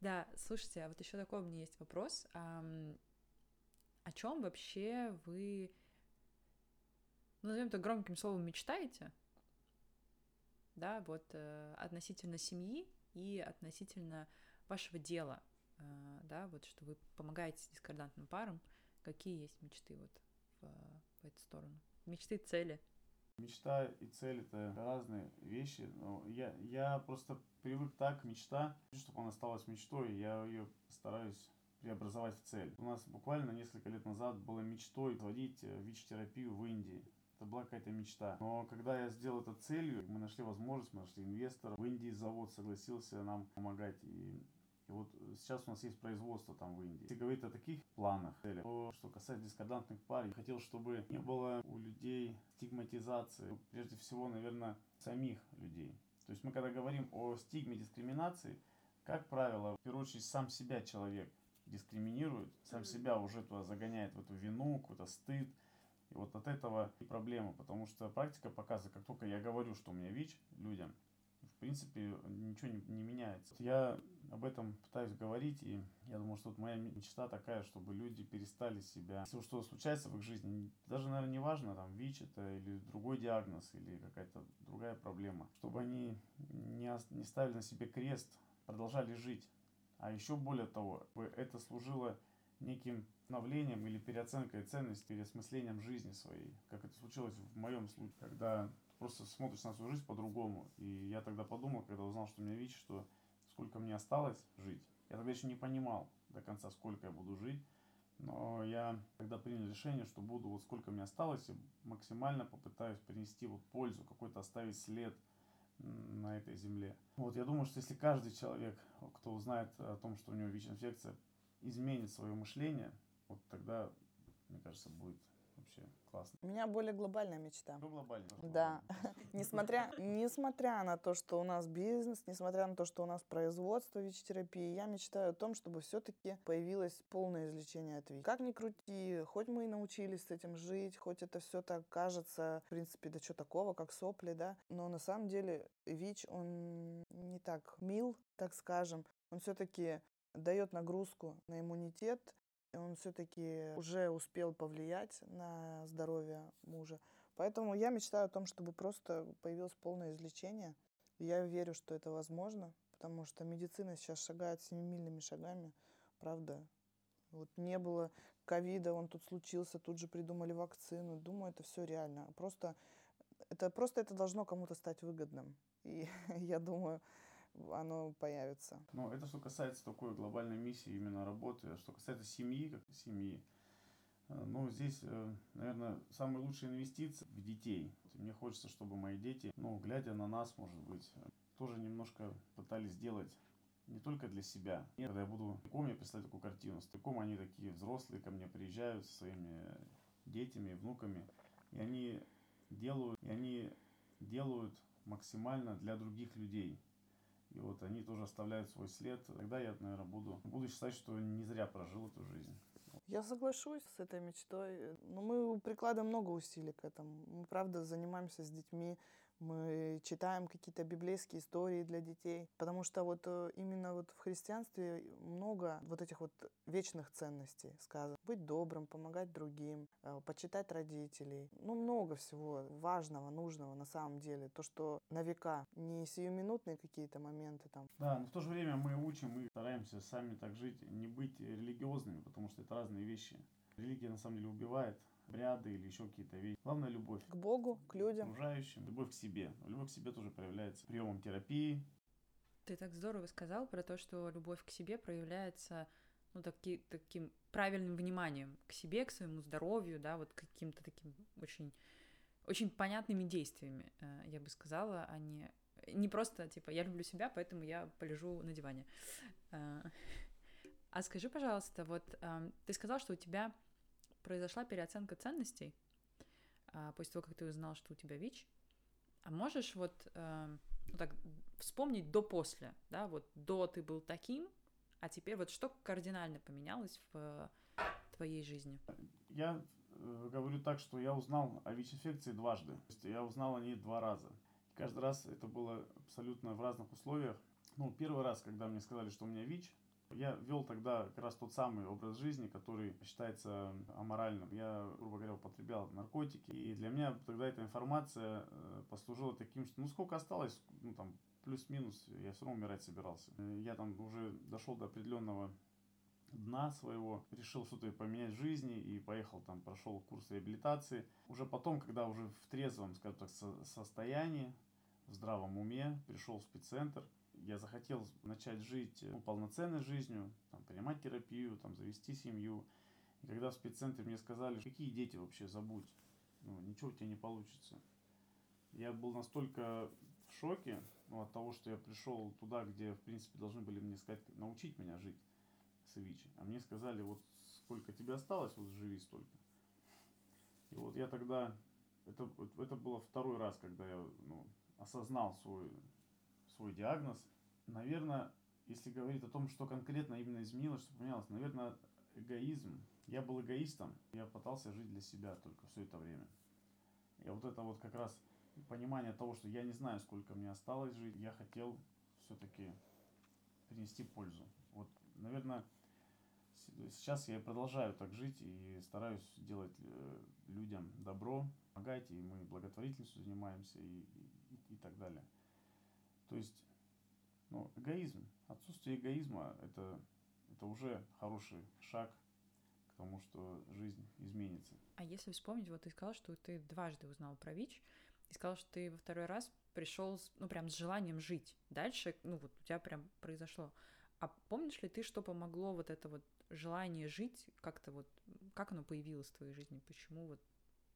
да, слушайте, а вот еще такой у меня есть вопрос. О чем вообще вы, ну, назовем это громким словом, мечтаете? Да, вот э, относительно семьи и относительно вашего дела, э, да, вот что вы помогаете дискордантным парам. Какие есть мечты вот в, в эту сторону? Мечты, цели? Мечта и цель это разные вещи. Но я, я просто привык так, мечта, чтобы она осталась мечтой, я ее стараюсь преобразовать в цель. У нас буквально несколько лет назад было мечтой вводить э, ВИЧ-терапию в Индии. Это была какая-то мечта. Но когда я сделал это целью, мы нашли возможность, мы нашли инвестора. В Индии завод согласился нам помогать. И, и вот сейчас у нас есть производство там в Индии. Если говорить о таких планах, то, что касается дискордантных пар, я хотел, чтобы не было у людей стигматизации. Прежде всего, наверное, самих людей. То есть мы когда говорим о стигме дискриминации, как правило, в первую очередь сам себя человек дискриминирует, сам себя уже туда загоняет в эту вину, какой-то стыд. И вот от этого и проблема, потому что практика показывает, как только я говорю, что у меня ВИЧ людям, в принципе, ничего не, не меняется. Я об этом пытаюсь говорить, и я думаю, что вот моя мечта такая, чтобы люди перестали себя... Если что случается в их жизни, даже, наверное, не важно, там, ВИЧ это или другой диагноз, или какая-то другая проблема, чтобы они не, не ставили на себе крест, продолжали жить, а еще более того, это служило неким обновлением или переоценкой ценностей, переосмыслением жизни своей, как это случилось в моем случае, когда просто смотришь на свою жизнь по-другому. И я тогда подумал, когда узнал, что у меня ВИЧ, что сколько мне осталось жить. Я тогда еще не понимал до конца, сколько я буду жить. Но я тогда принял решение, что буду вот сколько мне осталось, и максимально попытаюсь принести вот пользу, какой-то оставить след – на этой земле. Вот я думаю, что если каждый человек, кто узнает о том, что у него ВИЧ-инфекция, изменит свое мышление, вот тогда, мне кажется, будет вообще классно. У меня более глобальная мечта. Ну, глобальная. Да. несмотря, несмотря на то, что у нас бизнес, несмотря на то, что у нас производство ВИЧ-терапии, я мечтаю о том, чтобы все-таки появилось полное излечение от ВИЧ. Как ни крути, хоть мы и научились с этим жить, хоть это все так кажется, в принципе, да что такого, как сопли, да, но на самом деле ВИЧ, он не так мил, так скажем, он все-таки дает нагрузку на иммунитет, он все-таки уже успел повлиять на здоровье мужа. Поэтому я мечтаю о том, чтобы просто появилось полное излечение. Я верю, что это возможно, потому что медицина сейчас шагает семимильными шагами, правда. Вот не было ковида, он тут случился, тут же придумали вакцину. Думаю, это все реально. Просто это, просто это должно кому-то стать выгодным. И я думаю, оно появится. Ну, это что касается такой глобальной миссии именно работы. А что касается семьи, как семьи, э, ну, здесь, э, наверное, самые лучшие инвестиции в детей. Мне хочется, чтобы мои дети, ну, глядя на нас, может быть, тоже немножко пытались сделать не только для себя. Когда я буду таком, я представляю такую картину. С таком они такие взрослые ко мне приезжают со своими детьми, внуками, и они делают, и они делают максимально для других людей. И вот они тоже оставляют свой след. Тогда я, наверное, буду, буду считать, что не зря прожил эту жизнь. Я соглашусь с этой мечтой. Но мы прикладываем много усилий к этому. Мы, правда, занимаемся с детьми мы читаем какие-то библейские истории для детей, потому что вот э, именно вот в христианстве много вот этих вот вечных ценностей сказано. Быть добрым, помогать другим, э, почитать родителей. Ну, много всего важного, нужного на самом деле. То, что на века, не сиюминутные какие-то моменты там. Да, но в то же время мы учим, мы стараемся сами так жить, не быть религиозными, потому что это разные вещи. Религия на самом деле убивает обряды или еще какие-то вещи. Главное любовь. К Богу, к людям. К окружающим. Любовь к себе. Любовь к себе тоже проявляется приемом терапии. Ты так здорово сказал про то, что любовь к себе проявляется ну, таки, таким правильным вниманием к себе, к своему здоровью, да, вот каким-то таким очень, очень понятными действиями, э, я бы сказала, а не, не просто, типа, я люблю себя, поэтому я полежу на диване. Э, а скажи, пожалуйста, вот эм, ты сказал, что у тебя произошла переоценка ценностей а, после того, как ты узнал, что у тебя ВИЧ. А можешь вот э, ну, так, вспомнить до-после, да, вот до ты был таким, а теперь вот что кардинально поменялось в твоей жизни? Я э, говорю так, что я узнал о ВИЧ-инфекции дважды. То есть я узнал о ней два раза. Каждый раз это было абсолютно в разных условиях. Ну, первый раз, когда мне сказали, что у меня ВИЧ, я вел тогда как раз тот самый образ жизни, который считается аморальным. Я, грубо говоря, употреблял наркотики. И для меня тогда эта информация э, послужила таким, что ну сколько осталось, ну там плюс-минус, я все равно умирать собирался. Я там уже дошел до определенного дна своего, решил что-то поменять в жизни и поехал там, прошел курс реабилитации. Уже потом, когда уже в трезвом, скажем так, состоянии, в здравом уме, пришел в спеццентр, я захотел начать жить ну, полноценной жизнью, там, принимать терапию, там, завести семью. И когда в спеццентре мне сказали, какие дети вообще, забудь, ну, ничего у тебя не получится. Я был настолько в шоке ну, от того, что я пришел туда, где, в принципе, должны были мне сказать, научить меня жить с Ивичи. А мне сказали, вот сколько тебе осталось, вот живи столько. И вот я тогда, это, это было второй раз, когда я ну, осознал свой, свой диагноз. Наверное, если говорить о том, что конкретно именно изменилось, что поменялось, наверное, эгоизм. Я был эгоистом, я пытался жить для себя только все это время. И вот это вот как раз понимание того, что я не знаю, сколько мне осталось жить, я хотел все-таки принести пользу. Вот, наверное, сейчас я продолжаю так жить и стараюсь делать э, людям добро, помогать, и мы благотворительностью занимаемся и, и, и так далее. То есть, ну, эгоизм, отсутствие эгоизма это, это уже хороший шаг к тому, что жизнь изменится. А если вспомнить, вот ты сказал, что ты дважды узнал про ВИЧ, и сказал, что ты во второй раз пришел, ну, прям с желанием жить. Дальше, ну, вот у тебя прям произошло. А помнишь ли ты, что помогло вот это вот желание жить, как-то вот, как оно появилось в твоей жизни, почему вот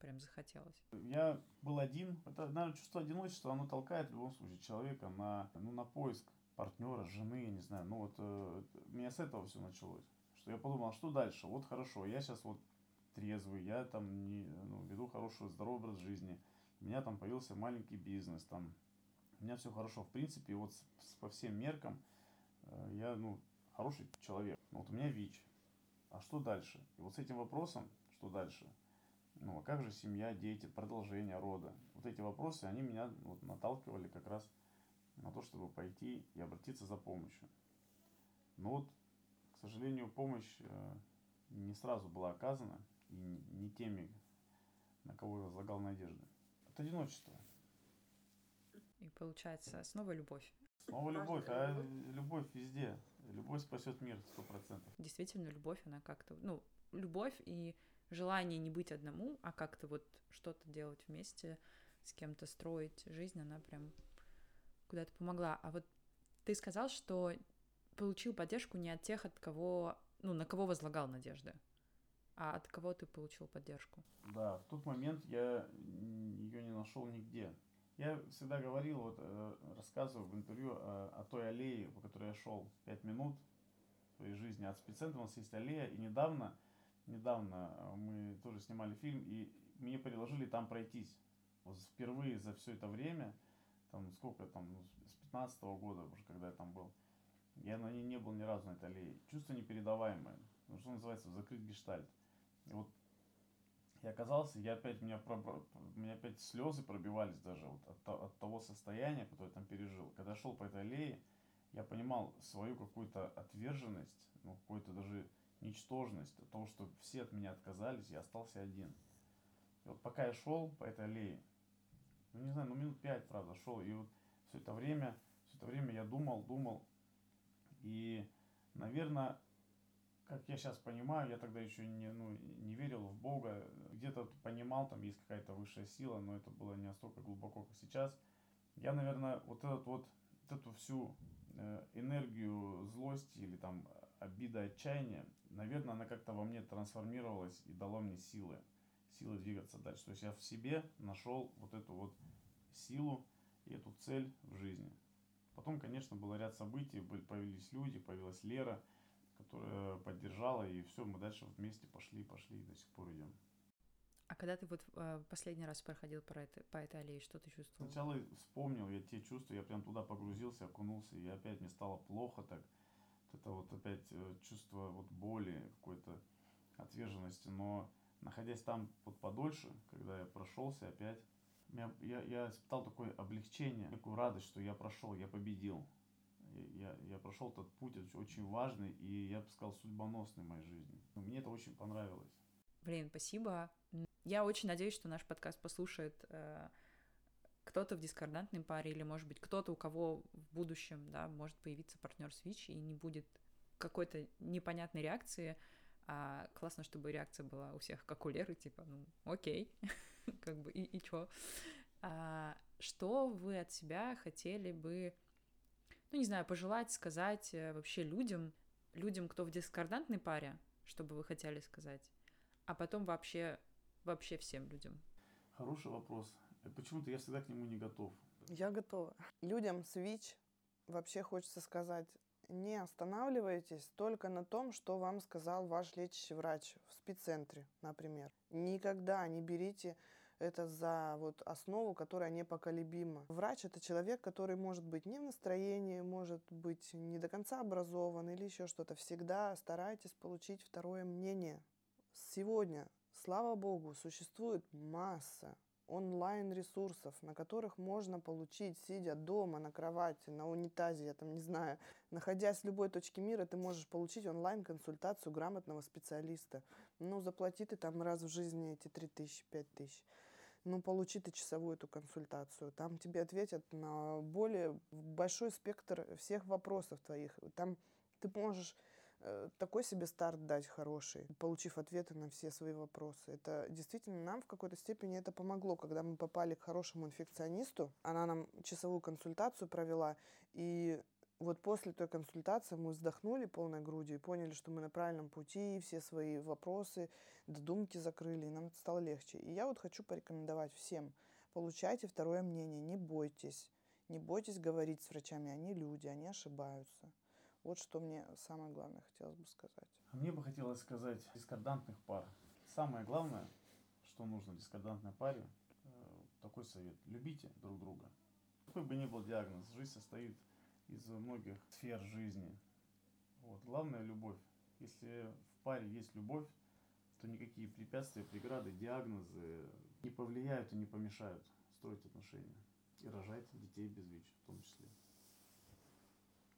прям захотелось? Я был один. Это, наверное, чувство одиночества, оно толкает в любом случае человека на, ну, на поиск партнера, жены, я не знаю. Ну вот э, меня с этого все началось. Что я подумал, а что дальше? Вот хорошо, я сейчас вот трезвый, я там не, ну, веду хороший, здоровый образ жизни у меня там появился маленький бизнес, там, у меня все хорошо. В принципе, вот с, по всем меркам э, я, ну, хороший человек. Но вот у меня ВИЧ. А что дальше? И вот с этим вопросом, что дальше? Ну, а как же семья, дети, продолжение рода? Вот эти вопросы, они меня вот, наталкивали как раз на то, чтобы пойти и обратиться за помощью. Но вот, к сожалению, помощь э, не сразу была оказана и не теми, на кого я возлагал надежды от одиночества. И получается снова любовь. Снова любовь, а любовь везде. Любовь спасет мир сто процентов. Действительно, любовь, она как-то, ну, любовь и желание не быть одному, а как-то вот что-то делать вместе, с кем-то строить жизнь, она прям куда-то помогла. А вот ты сказал, что получил поддержку не от тех, от кого, ну, на кого возлагал надежды. А от кого ты получил поддержку? Да, в тот момент я ее не нашел нигде. Я всегда говорил, вот э, рассказываю в интервью о, о той аллее, по которой я шел 5 минут своей жизни. От спеццентра у нас есть аллея. И недавно, недавно э, мы тоже снимали фильм, и мне предложили там пройтись. Вот впервые за все это время, там сколько там, ну, с 15 -го года уже, когда я там был, я на ней не был ни разу на этой аллее. Чувство непередаваемое. Ну, что называется, закрыть гештальт. И вот я оказался, я опять, меня, у меня опять слезы пробивались даже вот от, от того состояния, которое я там пережил. Когда шел по этой аллее, я понимал свою какую-то отверженность, ну, какую-то даже ничтожность, того, что все от меня отказались, я остался один. И вот пока я шел по этой аллее, ну не знаю, ну минут пять, правда, шел, и вот все это время, все это время я думал, думал, и, наверное, как я сейчас понимаю, я тогда еще не, ну, не верил в Бога, где-то понимал, там есть какая-то высшая сила, но это было не настолько глубоко, как сейчас. Я, наверное, вот этот вот, вот эту всю э, энергию злости или там обида, отчаяния, наверное, она как-то во мне трансформировалась и дала мне силы, силы двигаться дальше. То есть я в себе нашел вот эту вот силу и эту цель в жизни. Потом, конечно, был ряд событий, появились люди, появилась Лера – которая поддержала, и все, мы дальше вместе пошли, пошли, и до сих пор идем. А когда ты вот э, последний раз проходил по этой, по этой аллее, что ты чувствовал? Сначала вспомнил я те чувства, я прям туда погрузился, окунулся, и опять мне стало плохо так. Это вот опять э, чувство вот боли, какой-то отверженности, но находясь там вот подольше, когда я прошелся опять, я, я, я испытал такое облегчение, такую радость, что я прошел, я победил я, я прошел этот путь очень важный и, я бы сказал, судьбоносный в моей жизни. Мне это очень понравилось. Блин, спасибо. Я очень надеюсь, что наш подкаст послушает э, кто-то в дискордантной паре или, может быть, кто-то, у кого в будущем, да, может появиться партнер с ВИЧ и не будет какой-то непонятной реакции, а классно, чтобы реакция была у всех, как у Леры, типа, ну, окей, как бы, и, и чё? А, что вы от себя хотели бы, ну, не знаю, пожелать, сказать э, вообще людям, людям, кто в дискордантной паре, чтобы вы хотели сказать, а потом вообще, вообще всем людям? Хороший вопрос. Э, почему-то я всегда к нему не готов. Я готова. Людям с ВИЧ вообще хочется сказать, не останавливайтесь только на том, что вам сказал ваш лечащий врач в спеццентре, например. Никогда не берите это за вот основу, которая непоколебима. Врач — это человек, который может быть не в настроении, может быть не до конца образован или еще что-то. Всегда старайтесь получить второе мнение. Сегодня, слава богу, существует масса онлайн-ресурсов, на которых можно получить, сидя дома на кровати, на унитазе, я там не знаю, находясь в любой точке мира, ты можешь получить онлайн-консультацию грамотного специалиста. Ну, заплати ты там раз в жизни эти 3 тысячи, 5 тысяч. Ну, получи ты часовую эту консультацию. Там тебе ответят на более большой спектр всех вопросов твоих. Там ты можешь такой себе старт дать хороший, получив ответы на все свои вопросы. Это действительно нам в какой-то степени это помогло, когда мы попали к хорошему инфекционисту. Она нам часовую консультацию провела, и вот после той консультации мы вздохнули полной грудью и поняли, что мы на правильном пути, все свои вопросы, додумки закрыли, и нам стало легче. И я вот хочу порекомендовать всем, получайте второе мнение, не бойтесь. Не бойтесь говорить с врачами, они люди, они ошибаются. Вот что мне самое главное хотелось бы сказать. А мне бы хотелось сказать дискордантных пар. Самое главное, что нужно дискордантной паре, э, такой совет. Любите друг друга. Какой бы ни был диагноз, жизнь состоит из многих сфер жизни. Вот. Главное – любовь. Если в паре есть любовь, то никакие препятствия, преграды, диагнозы не повлияют и не помешают строить отношения и рожать детей без ВИЧ в том числе.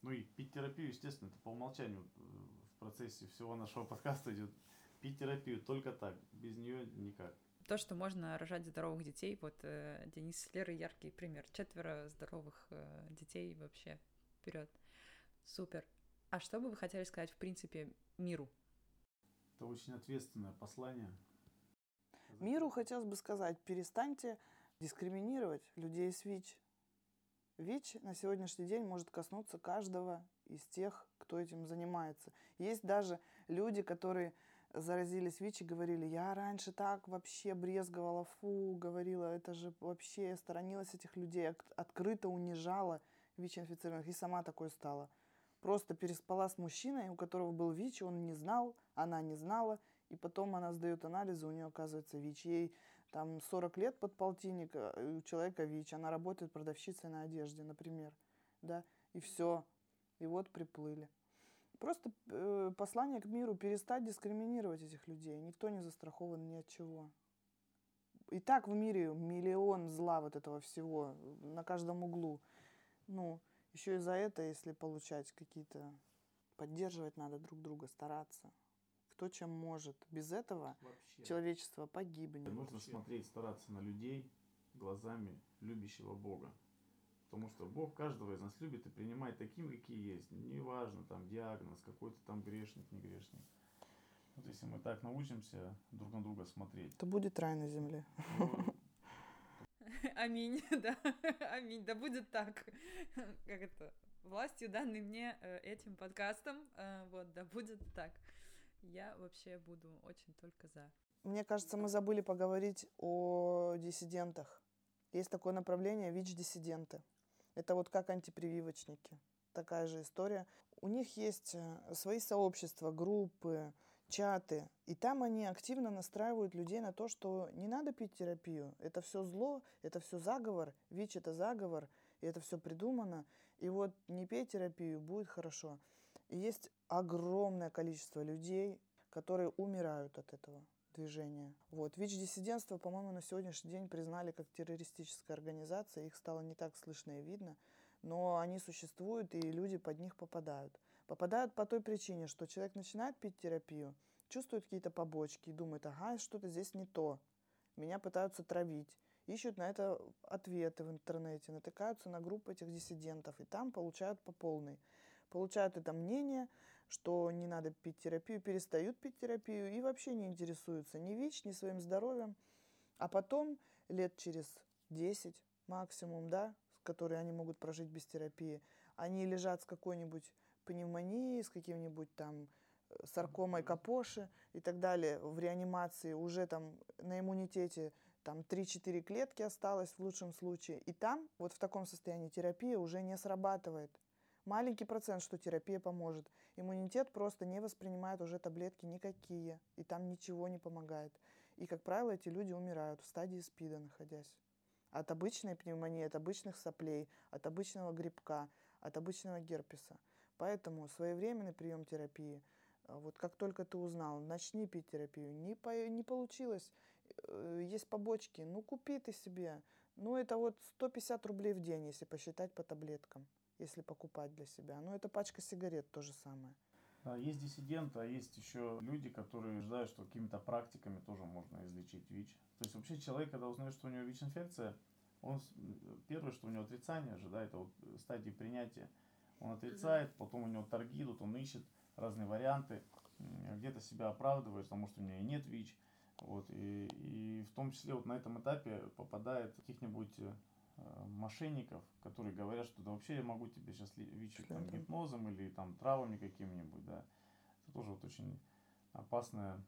Ну и пить терапию, естественно, это по умолчанию э, в процессе всего нашего подкаста идет. Пить терапию только так, без нее никак. То, что можно рожать здоровых детей, вот э, Денис с Лерой яркий пример. Четверо здоровых э, детей вообще вперед. Супер. А что бы вы хотели сказать, в принципе, миру? Это очень ответственное послание. Миру хотелось бы сказать, перестаньте дискриминировать людей с ВИЧ. ВИЧ на сегодняшний день может коснуться каждого из тех, кто этим занимается. Есть даже люди, которые заразились ВИЧ и говорили, я раньше так вообще брезговала, фу, говорила, это же вообще, я сторонилась этих людей, открыто унижала ВИЧ-инфицированных и сама такой стала. Просто переспала с мужчиной, у которого был ВИЧ, он не знал, она не знала, и потом она сдает анализы, у нее оказывается ВИЧ. Ей там 40 лет под полтинник, у человека ВИЧ, она работает продавщицей на одежде, например, да, и все, и вот приплыли. Просто э, послание к миру перестать дискриминировать этих людей. Никто не застрахован ни от чего. И так в мире миллион зла вот этого всего на каждом углу. Ну, еще и за это, если получать какие-то... Поддерживать надо друг друга, стараться кто чем может. Без этого Вообще. человечество погибнет. Нужно Вообще. смотреть, стараться на людей глазами любящего Бога. Потому что Бог каждого из нас любит и принимает таким, какие есть. Неважно, там, диагноз, какой-то там грешник, не грешник. Вот если мы так научимся друг на друга смотреть. То будет рай на земле. Ну, Аминь, да. Аминь, да будет так. Как это? Властью, данной мне э, этим подкастом, э, вот, да будет так я вообще буду очень только за. Мне кажется, мы забыли поговорить о диссидентах. Есть такое направление ВИЧ-диссиденты. Это вот как антипрививочники. Такая же история. У них есть э, свои сообщества, группы, чаты. И там они активно настраивают людей на то, что не надо пить терапию. Это все зло, это все заговор. ВИЧ это заговор, и это все придумано. И вот не пей терапию, будет хорошо. И есть огромное количество людей, которые умирают от этого движения. Вот. ВИЧ-диссидентство, по-моему, на сегодняшний день признали как террористическая организация. Их стало не так слышно и видно. Но они существуют, и люди под них попадают. Попадают по той причине, что человек начинает пить терапию, чувствует какие-то побочки и думает, ага, что-то здесь не то. Меня пытаются травить. Ищут на это ответы в интернете, натыкаются на группы этих диссидентов, и там получают по полной получают это мнение, что не надо пить терапию, перестают пить терапию и вообще не интересуются ни ВИЧ, ни своим здоровьем. А потом лет через 10 максимум, да, которые они могут прожить без терапии, они лежат с какой-нибудь пневмонией, с каким-нибудь там э, саркомой капоши и так далее в реанимации, уже там на иммунитете там 3-4 клетки осталось в лучшем случае. И там, вот в таком состоянии, терапия уже не срабатывает. Маленький процент, что терапия поможет. Иммунитет просто не воспринимает уже таблетки никакие, и там ничего не помогает. И, как правило, эти люди умирают в стадии СПИДа, находясь. От обычной пневмонии, от обычных соплей, от обычного грибка, от обычного герпеса. Поэтому своевременный прием терапии, э, вот как только ты узнал, начни пить терапию, не, по, не получилось, э, есть побочки, ну купи ты себе. Ну это вот 150 рублей в день, если посчитать по таблеткам если покупать для себя. Но это пачка сигарет то же самое. Да, есть диссиденты, а есть еще люди, которые ждают, что какими-то практиками тоже можно излечить ВИЧ. То есть вообще человек, когда узнает, что у него ВИЧ-инфекция, он первое, что у него отрицание же, да, это вот стадии принятия. Он отрицает, потом у него торги идут, он ищет разные варианты, где-то себя оправдывает, потому что у меня и нет ВИЧ. Вот, и, и в том числе вот на этом этапе попадает каких-нибудь Э, мошенников, которые говорят, что да вообще я могу тебе сейчас лечить там, гипнозом или там травами каким-нибудь, да. Это тоже вот очень опасная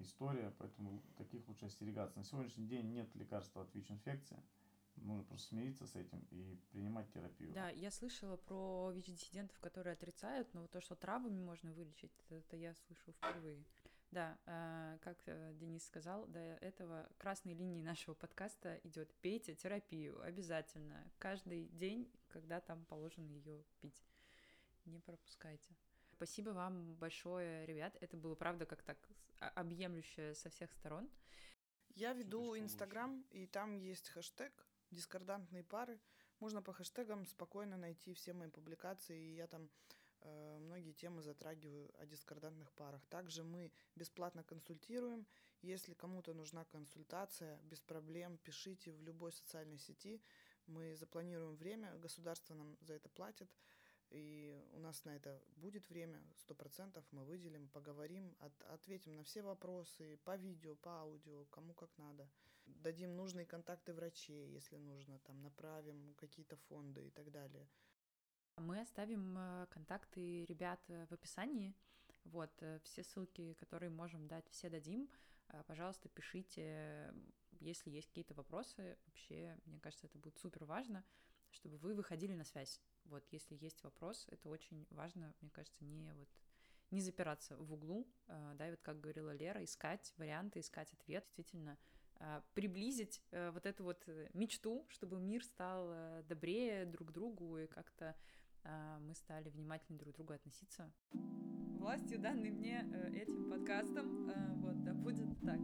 история, поэтому таких лучше остерегаться. На сегодняшний день нет лекарства от ВИЧ-инфекции. Нужно просто смириться с этим и принимать терапию. Да, я слышала про ВИЧ-диссидентов, которые отрицают, но то, что травами можно вылечить, это я слышу впервые. Да, э, как э, Денис сказал, до этого красной линией нашего подкаста идет пейте терапию обязательно каждый день, когда там положено ее пить. Не пропускайте. Спасибо вам большое, ребят. Это было, правда, как так а, объемлющее со всех сторон. Я веду Инстаграм, и там есть хэштег «Дискордантные пары». Можно по хэштегам спокойно найти все мои публикации, и я там многие темы затрагиваю о дискордантных парах. Также мы бесплатно консультируем. Если кому-то нужна консультация, без проблем пишите в любой социальной сети. Мы запланируем время, государство нам за это платит. И у нас на это будет время, сто процентов мы выделим, поговорим, от, ответим на все вопросы по видео, по аудио, кому как надо. Дадим нужные контакты врачей, если нужно, там направим какие-то фонды и так далее. Мы оставим э, контакты ребят э, в описании. Вот, э, все ссылки, которые можем дать, все дадим. Пожалуйста, пишите, если есть какие-то вопросы. Вообще, мне кажется, это будет супер важно, чтобы вы выходили на связь. Вот, если есть вопрос, это очень важно, мне кажется, не вот не запираться в углу, да, и вот как говорила Лера, искать варианты, искать ответ, действительно приблизить вот эту вот мечту, чтобы мир стал добрее друг другу и как-то мы стали внимательнее друг к другу относиться. Властью, данной мне э, этим подкастом, э, вот, да будет так.